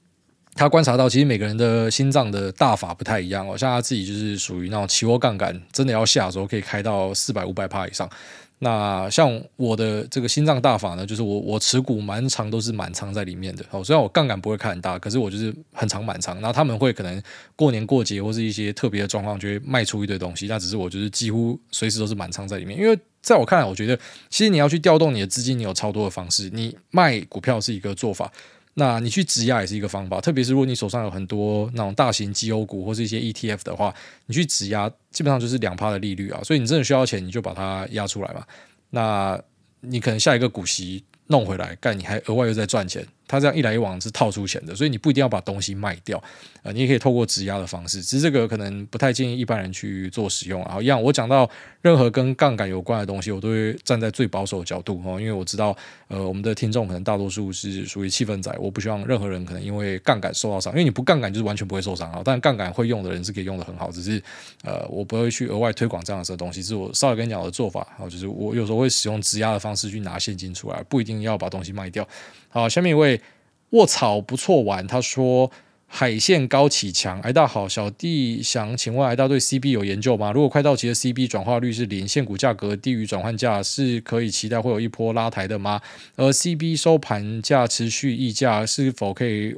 他观察到，其实每个人的心脏的大法不太一样哦。像他自己就是属于那种期货杠杆，真的要下的时候可以开到四百、五百趴以上。那像我的这个心脏大法呢，就是我我持股蛮长都是满仓在里面的哦。虽然我杠杆不会开很大，可是我就是很长满仓。那他们会可能过年过节或是一些特别的状况，就会卖出一堆东西。那只是我就是几乎随时都是满仓在里面。因为在我看来，我觉得其实你要去调动你的资金，你有超多的方式。你卖股票是一个做法。那你去质押也是一个方法，特别是如果你手上有很多那种大型绩优股或是一些 ETF 的话，你去质押基本上就是两趴的利率啊，所以你真的需要钱，你就把它压出来嘛。那你可能下一个股息弄回来，干你还额外又在赚钱。它这样一来一往是套出钱的，所以你不一定要把东西卖掉，呃，你也可以透过质押的方式，只是这个可能不太建议一般人去做使用。然后一样，我讲到任何跟杠杆有关的东西，我都会站在最保守的角度哦，因为我知道，呃，我们的听众可能大多数是属于气氛仔，我不希望任何人可能因为杠杆受到伤，因为你不杠杆就是完全不会受伤啊。但杠杆会用的人是可以用得很好，只是呃，我不会去额外推广这样子的东西，是我稍微跟你讲的做法。好，就是我有时候会使用质押的方式去拿现金出来，不一定要把东西卖掉。好，下面一位。卧草不错玩，他说海线高启强，癌大好，小弟想请问癌大对 CB 有研究吗？如果快到期的 CB 转化率是零，现股价格低于转换价，是可以期待会有一波拉抬的吗？而 CB 收盘价持续溢价，是否可以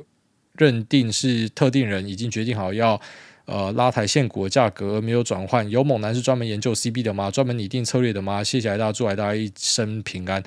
认定是特定人已经决定好要呃拉抬现股的价格，没有转换？有猛男是专门研究 CB 的吗？专门拟定策略的吗？谢谢癌大，祝癌大一生平安。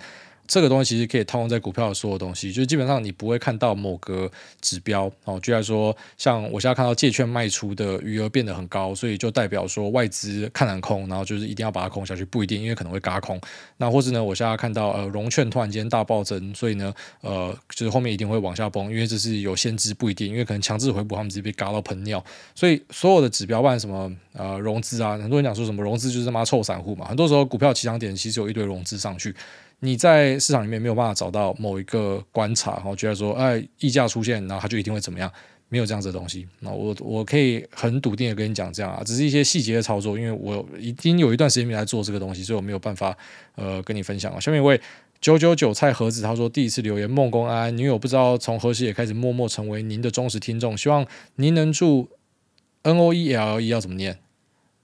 这个东西其实可以套用在股票的所有东西，就是基本上你不会看到某个指标哦，就来说，像我现在看到借券卖出的余额变得很高，所以就代表说外资看很空，然后就是一定要把它空下去，不一定，因为可能会嘎空。那或是呢，我现在看到呃融券突然间大暴增，所以呢呃就是后面一定会往下崩，因为这是有先知，不一定，因为可能强制回补他们直接被嘎到喷尿，所以所有的指标，不管什么呃融资啊，很多人讲说什么融资就是他妈臭散户嘛，很多时候股票起涨点其实有一堆融资上去。你在市场里面没有办法找到某一个观察，然后觉得说，哎，溢价出现，然后它就一定会怎么样？没有这样子的东西。那我我可以很笃定的跟你讲这样啊，只是一些细节的操作，因为我已经有一段时间没来做这个东西，所以我没有办法呃跟你分享了。下面一位九九九菜盒子他说，第一次留言，梦公安女友不知道从何时也开始默默成为您的忠实听众，希望您能祝 N O E L E 要怎么念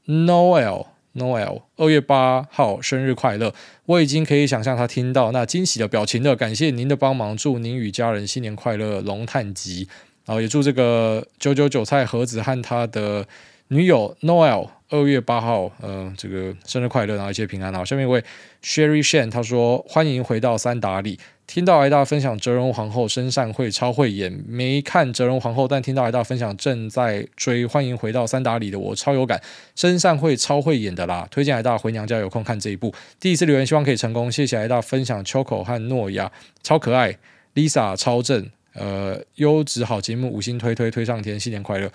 ？Noel。Noel，二月八号生日快乐！我已经可以想象他听到那惊喜的表情了。感谢您的帮忙，祝您与家人新年快乐，龙探吉。然后也祝这个九九韭菜盒子和他的女友 Noel 二月八号，呃，这个生日快乐，然后一切平安。好，下面一位 Sherry Shen，他说：“欢迎回到三打里。”听到癌大分享哲荣皇后申善慧超会演，没看哲荣皇后，但听到癌大分享正在追。欢迎回到三打里的我超有感，申善慧超会演的啦，推荐癌大回娘家有空看这一部。第一次留言，希望可以成功，谢谢癌大分享秋口和诺亚超可爱，Lisa 超正，呃，优质好节目五星推推推上天，新年快乐。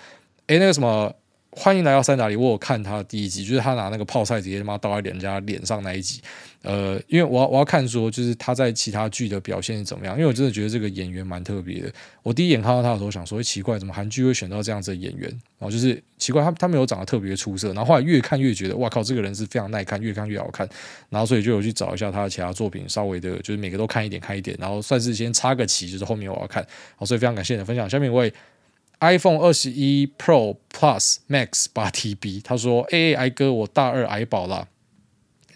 诶，那个什么。欢迎来到三打里，我有看他的第一集，就是他拿那个泡菜直接他妈倒在人家脸上那一集。呃，因为我要我要看说，就是他在其他剧的表现是怎么样。因为我真的觉得这个演员蛮特别的。我第一眼看到他的时候，想说奇怪，怎么韩剧会选到这样子的演员？然后就是奇怪，他他没有长得特别出色。然后后来越看越觉得，哇靠，这个人是非常耐看，越看越好看。然后所以就有去找一下他的其他作品，稍微的就是每个都看一点看一点，然后算是先插个旗，就是后面我要看。好，所以非常感谢你的分享。下面一位。iPhone 二十一 Pro Plus Max 八 TB，他说：“哎、欸，癌哥，我大二癌宝啦。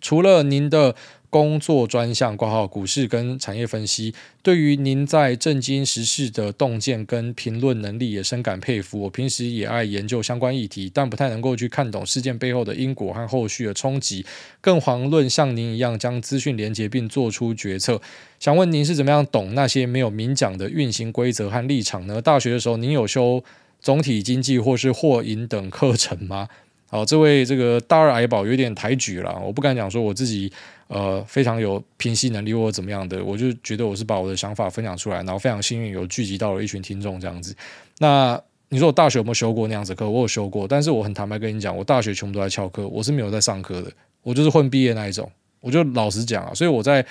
除了您的。”工作专项挂号股市跟产业分析，对于您在震惊时事的洞见跟评论能力也深感佩服。我平时也爱研究相关议题，但不太能够去看懂事件背后的因果和后续的冲击，更遑论像您一样将资讯连接并做出决策。想问您是怎么样懂那些没有明讲的运行规则和立场呢？大学的时候您有修总体经济或是货银等课程吗？好，这位这个大二矮宝有点抬举了，我不敢讲说我自己。呃，非常有评析能力或者怎么样的，我就觉得我是把我的想法分享出来，然后非常幸运有聚集到了一群听众这样子。那你说我大学有没有修过那样子课？我有修过，但是我很坦白跟你讲，我大学全部都在翘课，我是没有在上课的，我就是混毕业那一种。我就老实讲啊，所以我在。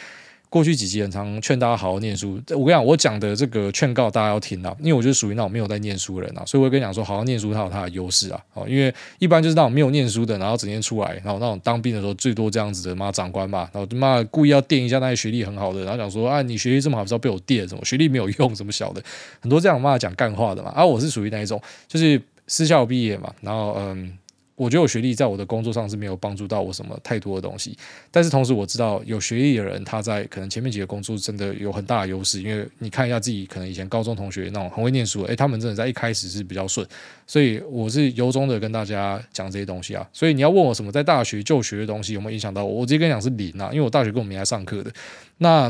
过去几集很常劝大家好好念书。我跟你讲，我讲的这个劝告大家要听啊，因为我就属于那种没有在念书的人啊，所以我跟你讲说，好好念书它有它的优势啊。哦，因为一般就是那种没有念书的，然后整天出来，然后那种当兵的时候最多这样子的嘛长官嘛，然后妈故意要垫一下那些学历很好的，然后讲说啊，你学历这么好，不知道被我垫什么学历没有用，什么小的，很多这样妈讲干话的嘛。啊，我是属于那一种，就是私校毕业嘛，然后嗯。我觉得我学历在我的工作上是没有帮助到我什么太多的东西，但是同时我知道有学历的人他在可能前面几个工作真的有很大的优势，因为你看一下自己可能以前高中同学那种很会念书，诶，他们真的在一开始是比较顺，所以我是由衷的跟大家讲这些东西啊。所以你要问我什么在大学就学的东西有没有影响到我，我直接跟你讲是零啊，因为我大学根本没来上课的。那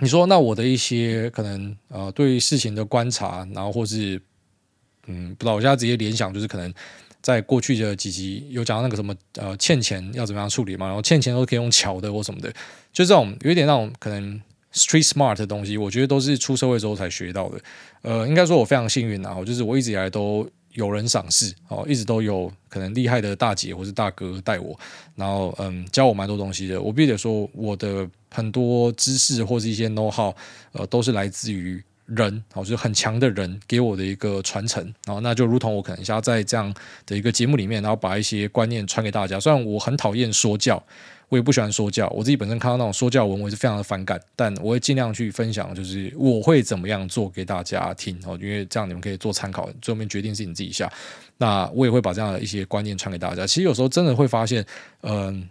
你说那我的一些可能呃对事情的观察，然后或是嗯不知道，我现在直接联想就是可能。在过去的几集有讲到那个什么呃欠钱要怎么样处理嘛，然后欠钱都可以用巧的或什么的，就这种有一点那种可能 street smart 的东西，我觉得都是出社会之后才学到的。呃，应该说我非常幸运啊，就是我一直以来都有人赏识哦，一直都有可能厉害的大姐或是大哥带我，然后嗯教我蛮多东西的。我必须得说，我的很多知识或是一些 know how，呃，都是来自于。人哦，就是很强的人给我的一个传承，然后那就如同我可能想要在这样的一个节目里面，然后把一些观念传给大家。虽然我很讨厌说教，我也不喜欢说教，我自己本身看到那种说教文，我也是非常的反感。但我会尽量去分享，就是我会怎么样做给大家听哦，因为这样你们可以做参考，最后面决定是你自己下。那我也会把这样的一些观念传给大家。其实有时候真的会发现，嗯、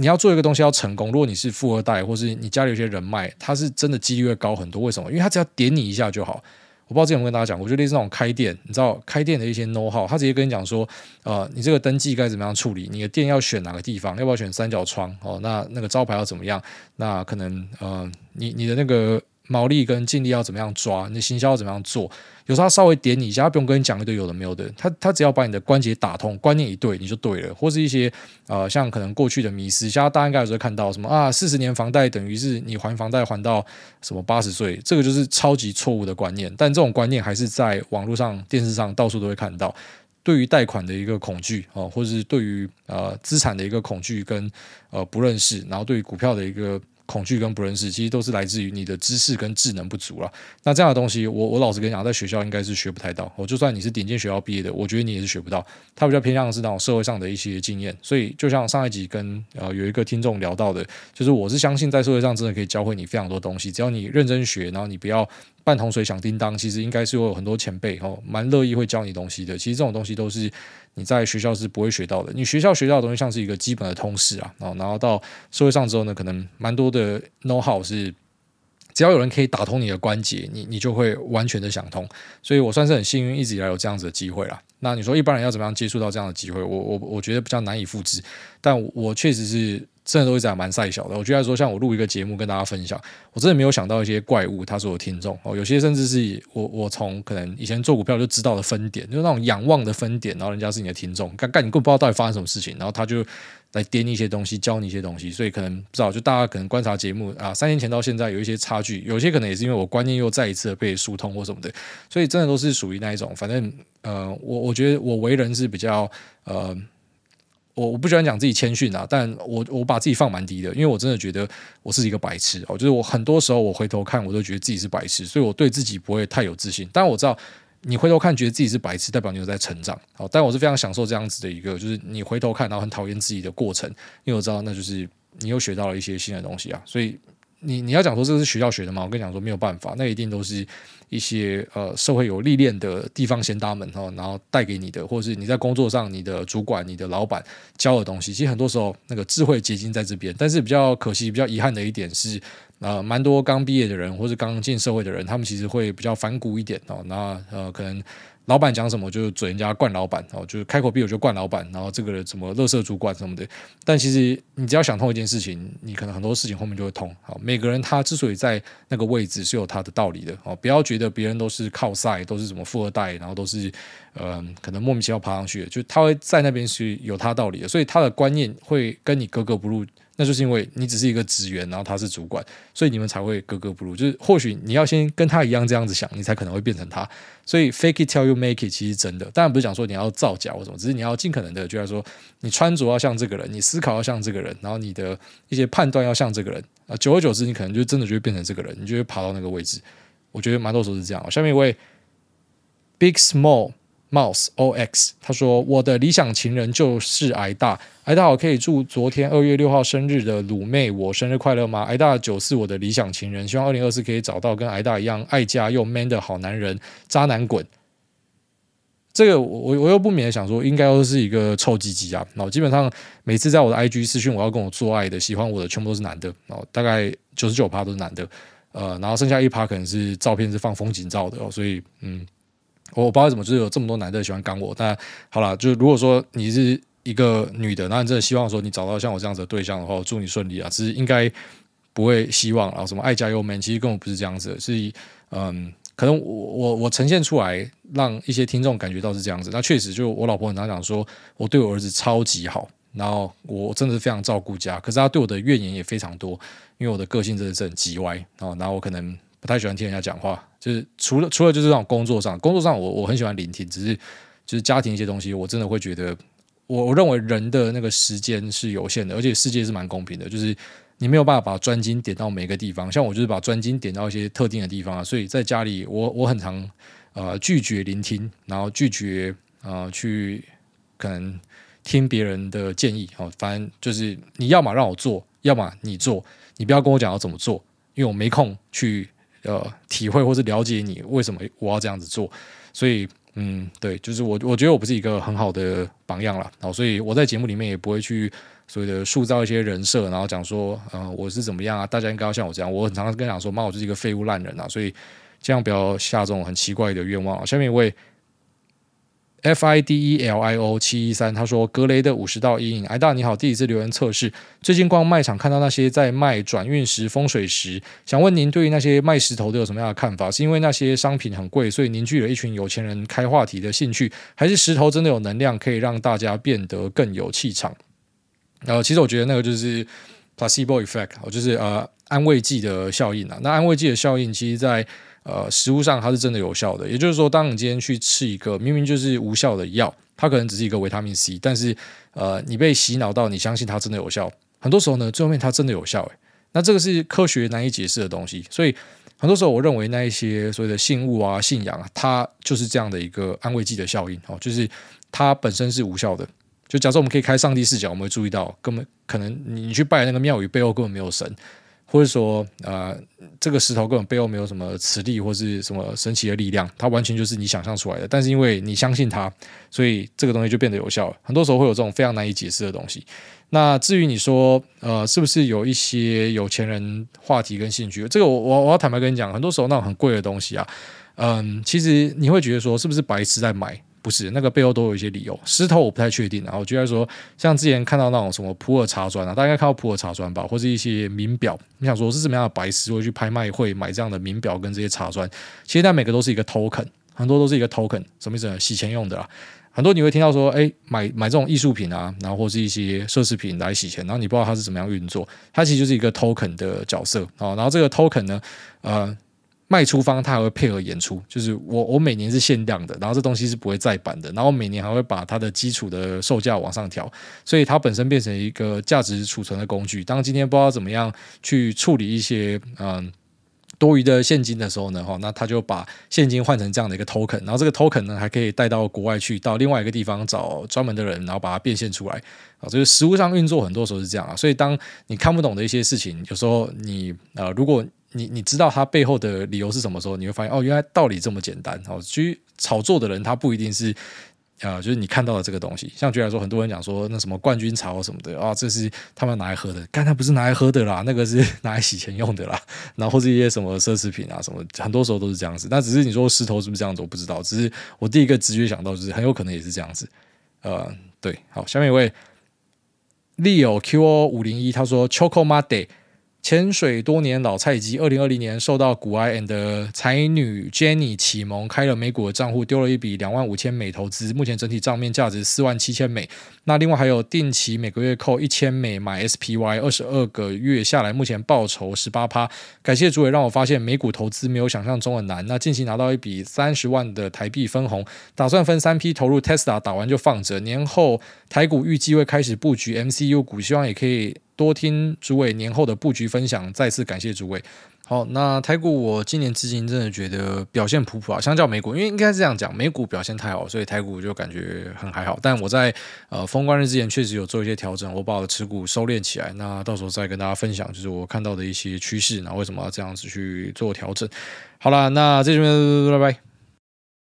你要做一个东西要成功，如果你是富二代，或是你家里有些人脉，他是真的几率会高很多。为什么？因为他只要点你一下就好。我不知道之前有跟大家讲过，我觉得类似那种开店，你知道开店的一些 know how，他直接跟你讲说，呃，你这个登记该怎么样处理，你的店要选哪个地方，要不要选三角窗哦？那那个招牌要怎么样？那可能呃，你你的那个。毛利跟净利要怎么样抓？你的行销要怎么样做？有时候他稍微点你一下，他不用跟你讲一堆有的没有的，他他只要把你的关节打通，观念一对，你就对了。或是一些呃，像可能过去的迷失，现在大家应该有时候看到什么啊，四十年房贷等于是你还房贷还到什么八十岁，这个就是超级错误的观念。但这种观念还是在网络上、电视上到处都会看到。对于贷款的一个恐惧啊，或者是对于呃资产的一个恐惧跟呃不认识，然后对于股票的一个。恐惧跟不认识，其实都是来自于你的知识跟智能不足了。那这样的东西，我我老实跟你讲，在学校应该是学不太到。我就算你是顶尖学校毕业的，我觉得你也是学不到。它比较偏向的是那种社会上的一些经验。所以，就像上一集跟呃有一个听众聊到的，就是我是相信在社会上真的可以教会你非常多东西，只要你认真学，然后你不要半桶水响叮当，其实应该是会有很多前辈哦，蛮乐意会教你东西的。其实这种东西都是。你在学校是不会学到的。你学校学到的东西像是一个基本的通识啊，然后然后到社会上之后呢，可能蛮多的 know how 是，只要有人可以打通你的关节，你你就会完全的想通。所以我算是很幸运，一直以来有这样子的机会啦。那你说一般人要怎么样接触到这样的机会？我我我觉得比较难以复制，但我确实是。真的都一直蛮赛小的。我觉得说，像我录一个节目跟大家分享，我真的没有想到一些怪物，他是我听众哦。有些甚至是我我从可能以前做股票就知道的分点，就那种仰望的分点，然后人家是你的听众，干干你根本不知道到底发生什么事情，然后他就来点你一些东西，教你一些东西。所以可能不知道，就大家可能观察节目啊，三年前到现在有一些差距，有些可能也是因为我观念又再一次的被疏通或什么的，所以真的都是属于那一种。反正呃，我我觉得我为人是比较呃。我我不喜欢讲自己谦逊啊，但我我把自己放蛮低的，因为我真的觉得我是一个白痴哦，就是我很多时候我回头看，我都觉得自己是白痴，所以我对自己不会太有自信。但我知道你回头看觉得自己是白痴，代表你有在成长，哦，但我是非常享受这样子的一个，就是你回头看然后很讨厌自己的过程，因为我知道那就是你又学到了一些新的东西啊，所以你你要讲说这是学校学的吗？我跟你讲说没有办法，那一定都是。一些呃社会有历练的地方先达们哈，然后带给你的，或者是你在工作上你的主管、你的老板教的东西，其实很多时候那个智慧结晶在这边。但是比较可惜、比较遗憾的一点是，呃，蛮多刚毕业的人或者刚进社会的人，他们其实会比较反骨一点哦。那呃，可能。老板讲什么就嘴人家惯老板哦，就是开口闭口就惯老板，然后这个什么乐色主管什么的。但其实你只要想通一件事情，你可能很多事情后面就会通。好，每个人他之所以在那个位置是有他的道理的哦，不要觉得别人都是靠塞，都是什么富二代，然后都是呃，可能莫名其妙爬上去，就他会在那边是有他道理的，所以他的观念会跟你格格不入。那就是因为你只是一个职员，然后他是主管，所以你们才会格格不入。就是或许你要先跟他一样这样子想，你才可能会变成他。所以 fake it till you make it 其实真的，当然不是讲说你要造假或什么，只是你要尽可能的，就是说你穿着要像这个人，你思考要像这个人，然后你的一些判断要像这个人啊。久而久之，你可能就真的就会变成这个人，你就会爬到那个位置。我觉得蛮多时候是这样。下面一位 big small。Mouse OX，他说：“我的理想情人就是挨大，挨大，我可以祝昨天二月六号生日的鲁妹我生日快乐吗？挨大九是我的理想情人，希望二零二四可以找到跟挨大一样爱家又 man 的好男人，渣男滚。这个我我又不免想说，应该又是一个臭鸡鸡啊！然后基本上每次在我的 IG 私讯我要跟我做爱的，喜欢我的全部都是男的，哦大概九十九趴都是男的，呃，然后剩下一趴可能是照片是放风景照的哦，所以嗯。”我不知道怎么，就是有这么多男的喜欢干我。但好了，就是如果说你是一个女的，那你真的希望说你找到像我这样子的对象的话，我祝你顺利啊！只是应该不会希望啊，什么爱家又 man，其实根本不是这样子的。是嗯，可能我我我呈现出来，让一些听众感觉到是这样子。那确实，就我老婆很常讲说，我对我儿子超级好，然后我真的是非常照顾家。可是他对我的怨言也非常多，因为我的个性真的是很急歪哦，然后我可能。不太喜欢听人家讲话，就是除了除了就是这种工作上，工作上我我很喜欢聆听，只是就是家庭一些东西，我真的会觉得，我我认为人的那个时间是有限的，而且世界是蛮公平的，就是你没有办法把专精点到每个地方，像我就是把专精点到一些特定的地方啊，所以在家里我我很常呃拒绝聆听，然后拒绝呃去可能听别人的建议，哦，反正就是你要么让我做，要么你做，你不要跟我讲要怎么做，因为我没空去。呃，体会或是了解你为什么我要这样子做，所以嗯，对，就是我我觉得我不是一个很好的榜样了。然后所以我在节目里面也不会去所谓的塑造一些人设，然后讲说，嗯、呃，我是怎么样啊，大家应该要像我这样。我很常常跟讲说，妈，我就是一个废物烂人啊，所以这样不要下这种很奇怪的愿望。下面一位。F I D E L I O 七一三，他说：“格雷的五十道阴影，艾大你好，第一次留言测试。最近逛卖场看到那些在卖转运石、风水石，想问您对于那些卖石头的有什么样的看法？是因为那些商品很贵，所以凝聚了一群有钱人开话题的兴趣，还是石头真的有能量，可以让大家变得更有气场？”呃，其实我觉得那个就是 placebo effect，就是呃安慰剂的效应啊。那安慰剂的效应，其实在呃，实物上它是真的有效的，也就是说，当你今天去吃一个明明就是无效的药，它可能只是一个维他命 C，但是呃，你被洗脑到你相信它真的有效，很多时候呢，最后面它真的有效，诶，那这个是科学难以解释的东西，所以很多时候我认为那一些所谓的信物啊、信仰啊，它就是这样的一个安慰剂的效应哦，就是它本身是无效的。就假设我们可以开上帝视角，我们会注意到，根本可能你去拜那个庙宇背后根本没有神。或者说，呃，这个石头根本背后没有什么磁力或是什么神奇的力量，它完全就是你想象出来的。但是因为你相信它，所以这个东西就变得有效了。很多时候会有这种非常难以解释的东西。那至于你说，呃，是不是有一些有钱人话题跟兴趣？这个我我我要坦白跟你讲，很多时候那种很贵的东西啊，嗯，其实你会觉得说，是不是白痴在买？不是，那个背后都有一些理由。石头我不太确定啊，我觉得说，像之前看到那种什么普洱茶砖啊，大家看到普洱茶砖吧，或者一些名表。你想说是什么样的白痴会去拍卖会买这样的名表跟这些茶砖？其实它每个都是一个 token，很多都是一个 token，什么意思呢？洗钱用的啦。很多你会听到说，哎，买买这种艺术品啊，然后或是一些奢侈品来洗钱，然后你不知道它是怎么样运作，它其实就是一个 token 的角色啊。然后这个 token 呢，呃。卖出方他还会配合演出，就是我我每年是限量的，然后这东西是不会再版的，然后每年还会把它的基础的售价往上调，所以它本身变成一个价值储存的工具。当今天不知道怎么样去处理一些嗯多余的现金的时候呢，哈，那他就把现金换成这样的一个 token，然后这个 token 呢还可以带到国外去，到另外一个地方找专门的人，然后把它变现出来啊。这个实物上运作很多时候是这样啊，所以当你看不懂的一些事情，有时候你呃如果你你知道它背后的理由是什么时候，你会发现哦，原来道理这么简单哦。其实炒作的人，他不一定是啊、就是你看到的这个东西。像举例来说，很多人讲说那什么冠军茶什么的啊、这是他们拿来喝的，但它不是拿来喝的啦，那个是 拿来洗钱用的啦。然后或是一些什么奢侈品啊什么，很多时候都是这样子。那只是你说石头是不是这样子，我不知道。只是我第一个直觉想到就是很有可能也是这样子。呃，对，好，下面一位 Leo QO 五零一，他说 Choco Mate。潜水多年老菜鸡，二零二零年受到股癌 and 才女 Jenny 启蒙，开了美股的账户，丢了一笔两万五千美投资，目前整体账面价值四万七千美。那另外还有定期每个月扣一千美买 SPY，二十二个月下来，目前报酬十八趴。感谢主委让我发现美股投资没有想象中的难。那近期拿到一笔三十万的台币分红，打算分三批投入 Tesla，打完就放着。年后台股预计会开始布局 MCU 股，希望也可以。多听诸位年后的布局分享，再次感谢诸位。好，那台股我今年至今真的觉得表现普普啊，相较美股，因为应该是这样讲，美股表现太好，所以台股就感觉很还好。但我在呃封关日之前确实有做一些调整，我把我的持股收敛起来。那到时候再跟大家分享，就是我看到的一些趋势，然后为什么要这样子去做调整。好了，那这边拜拜。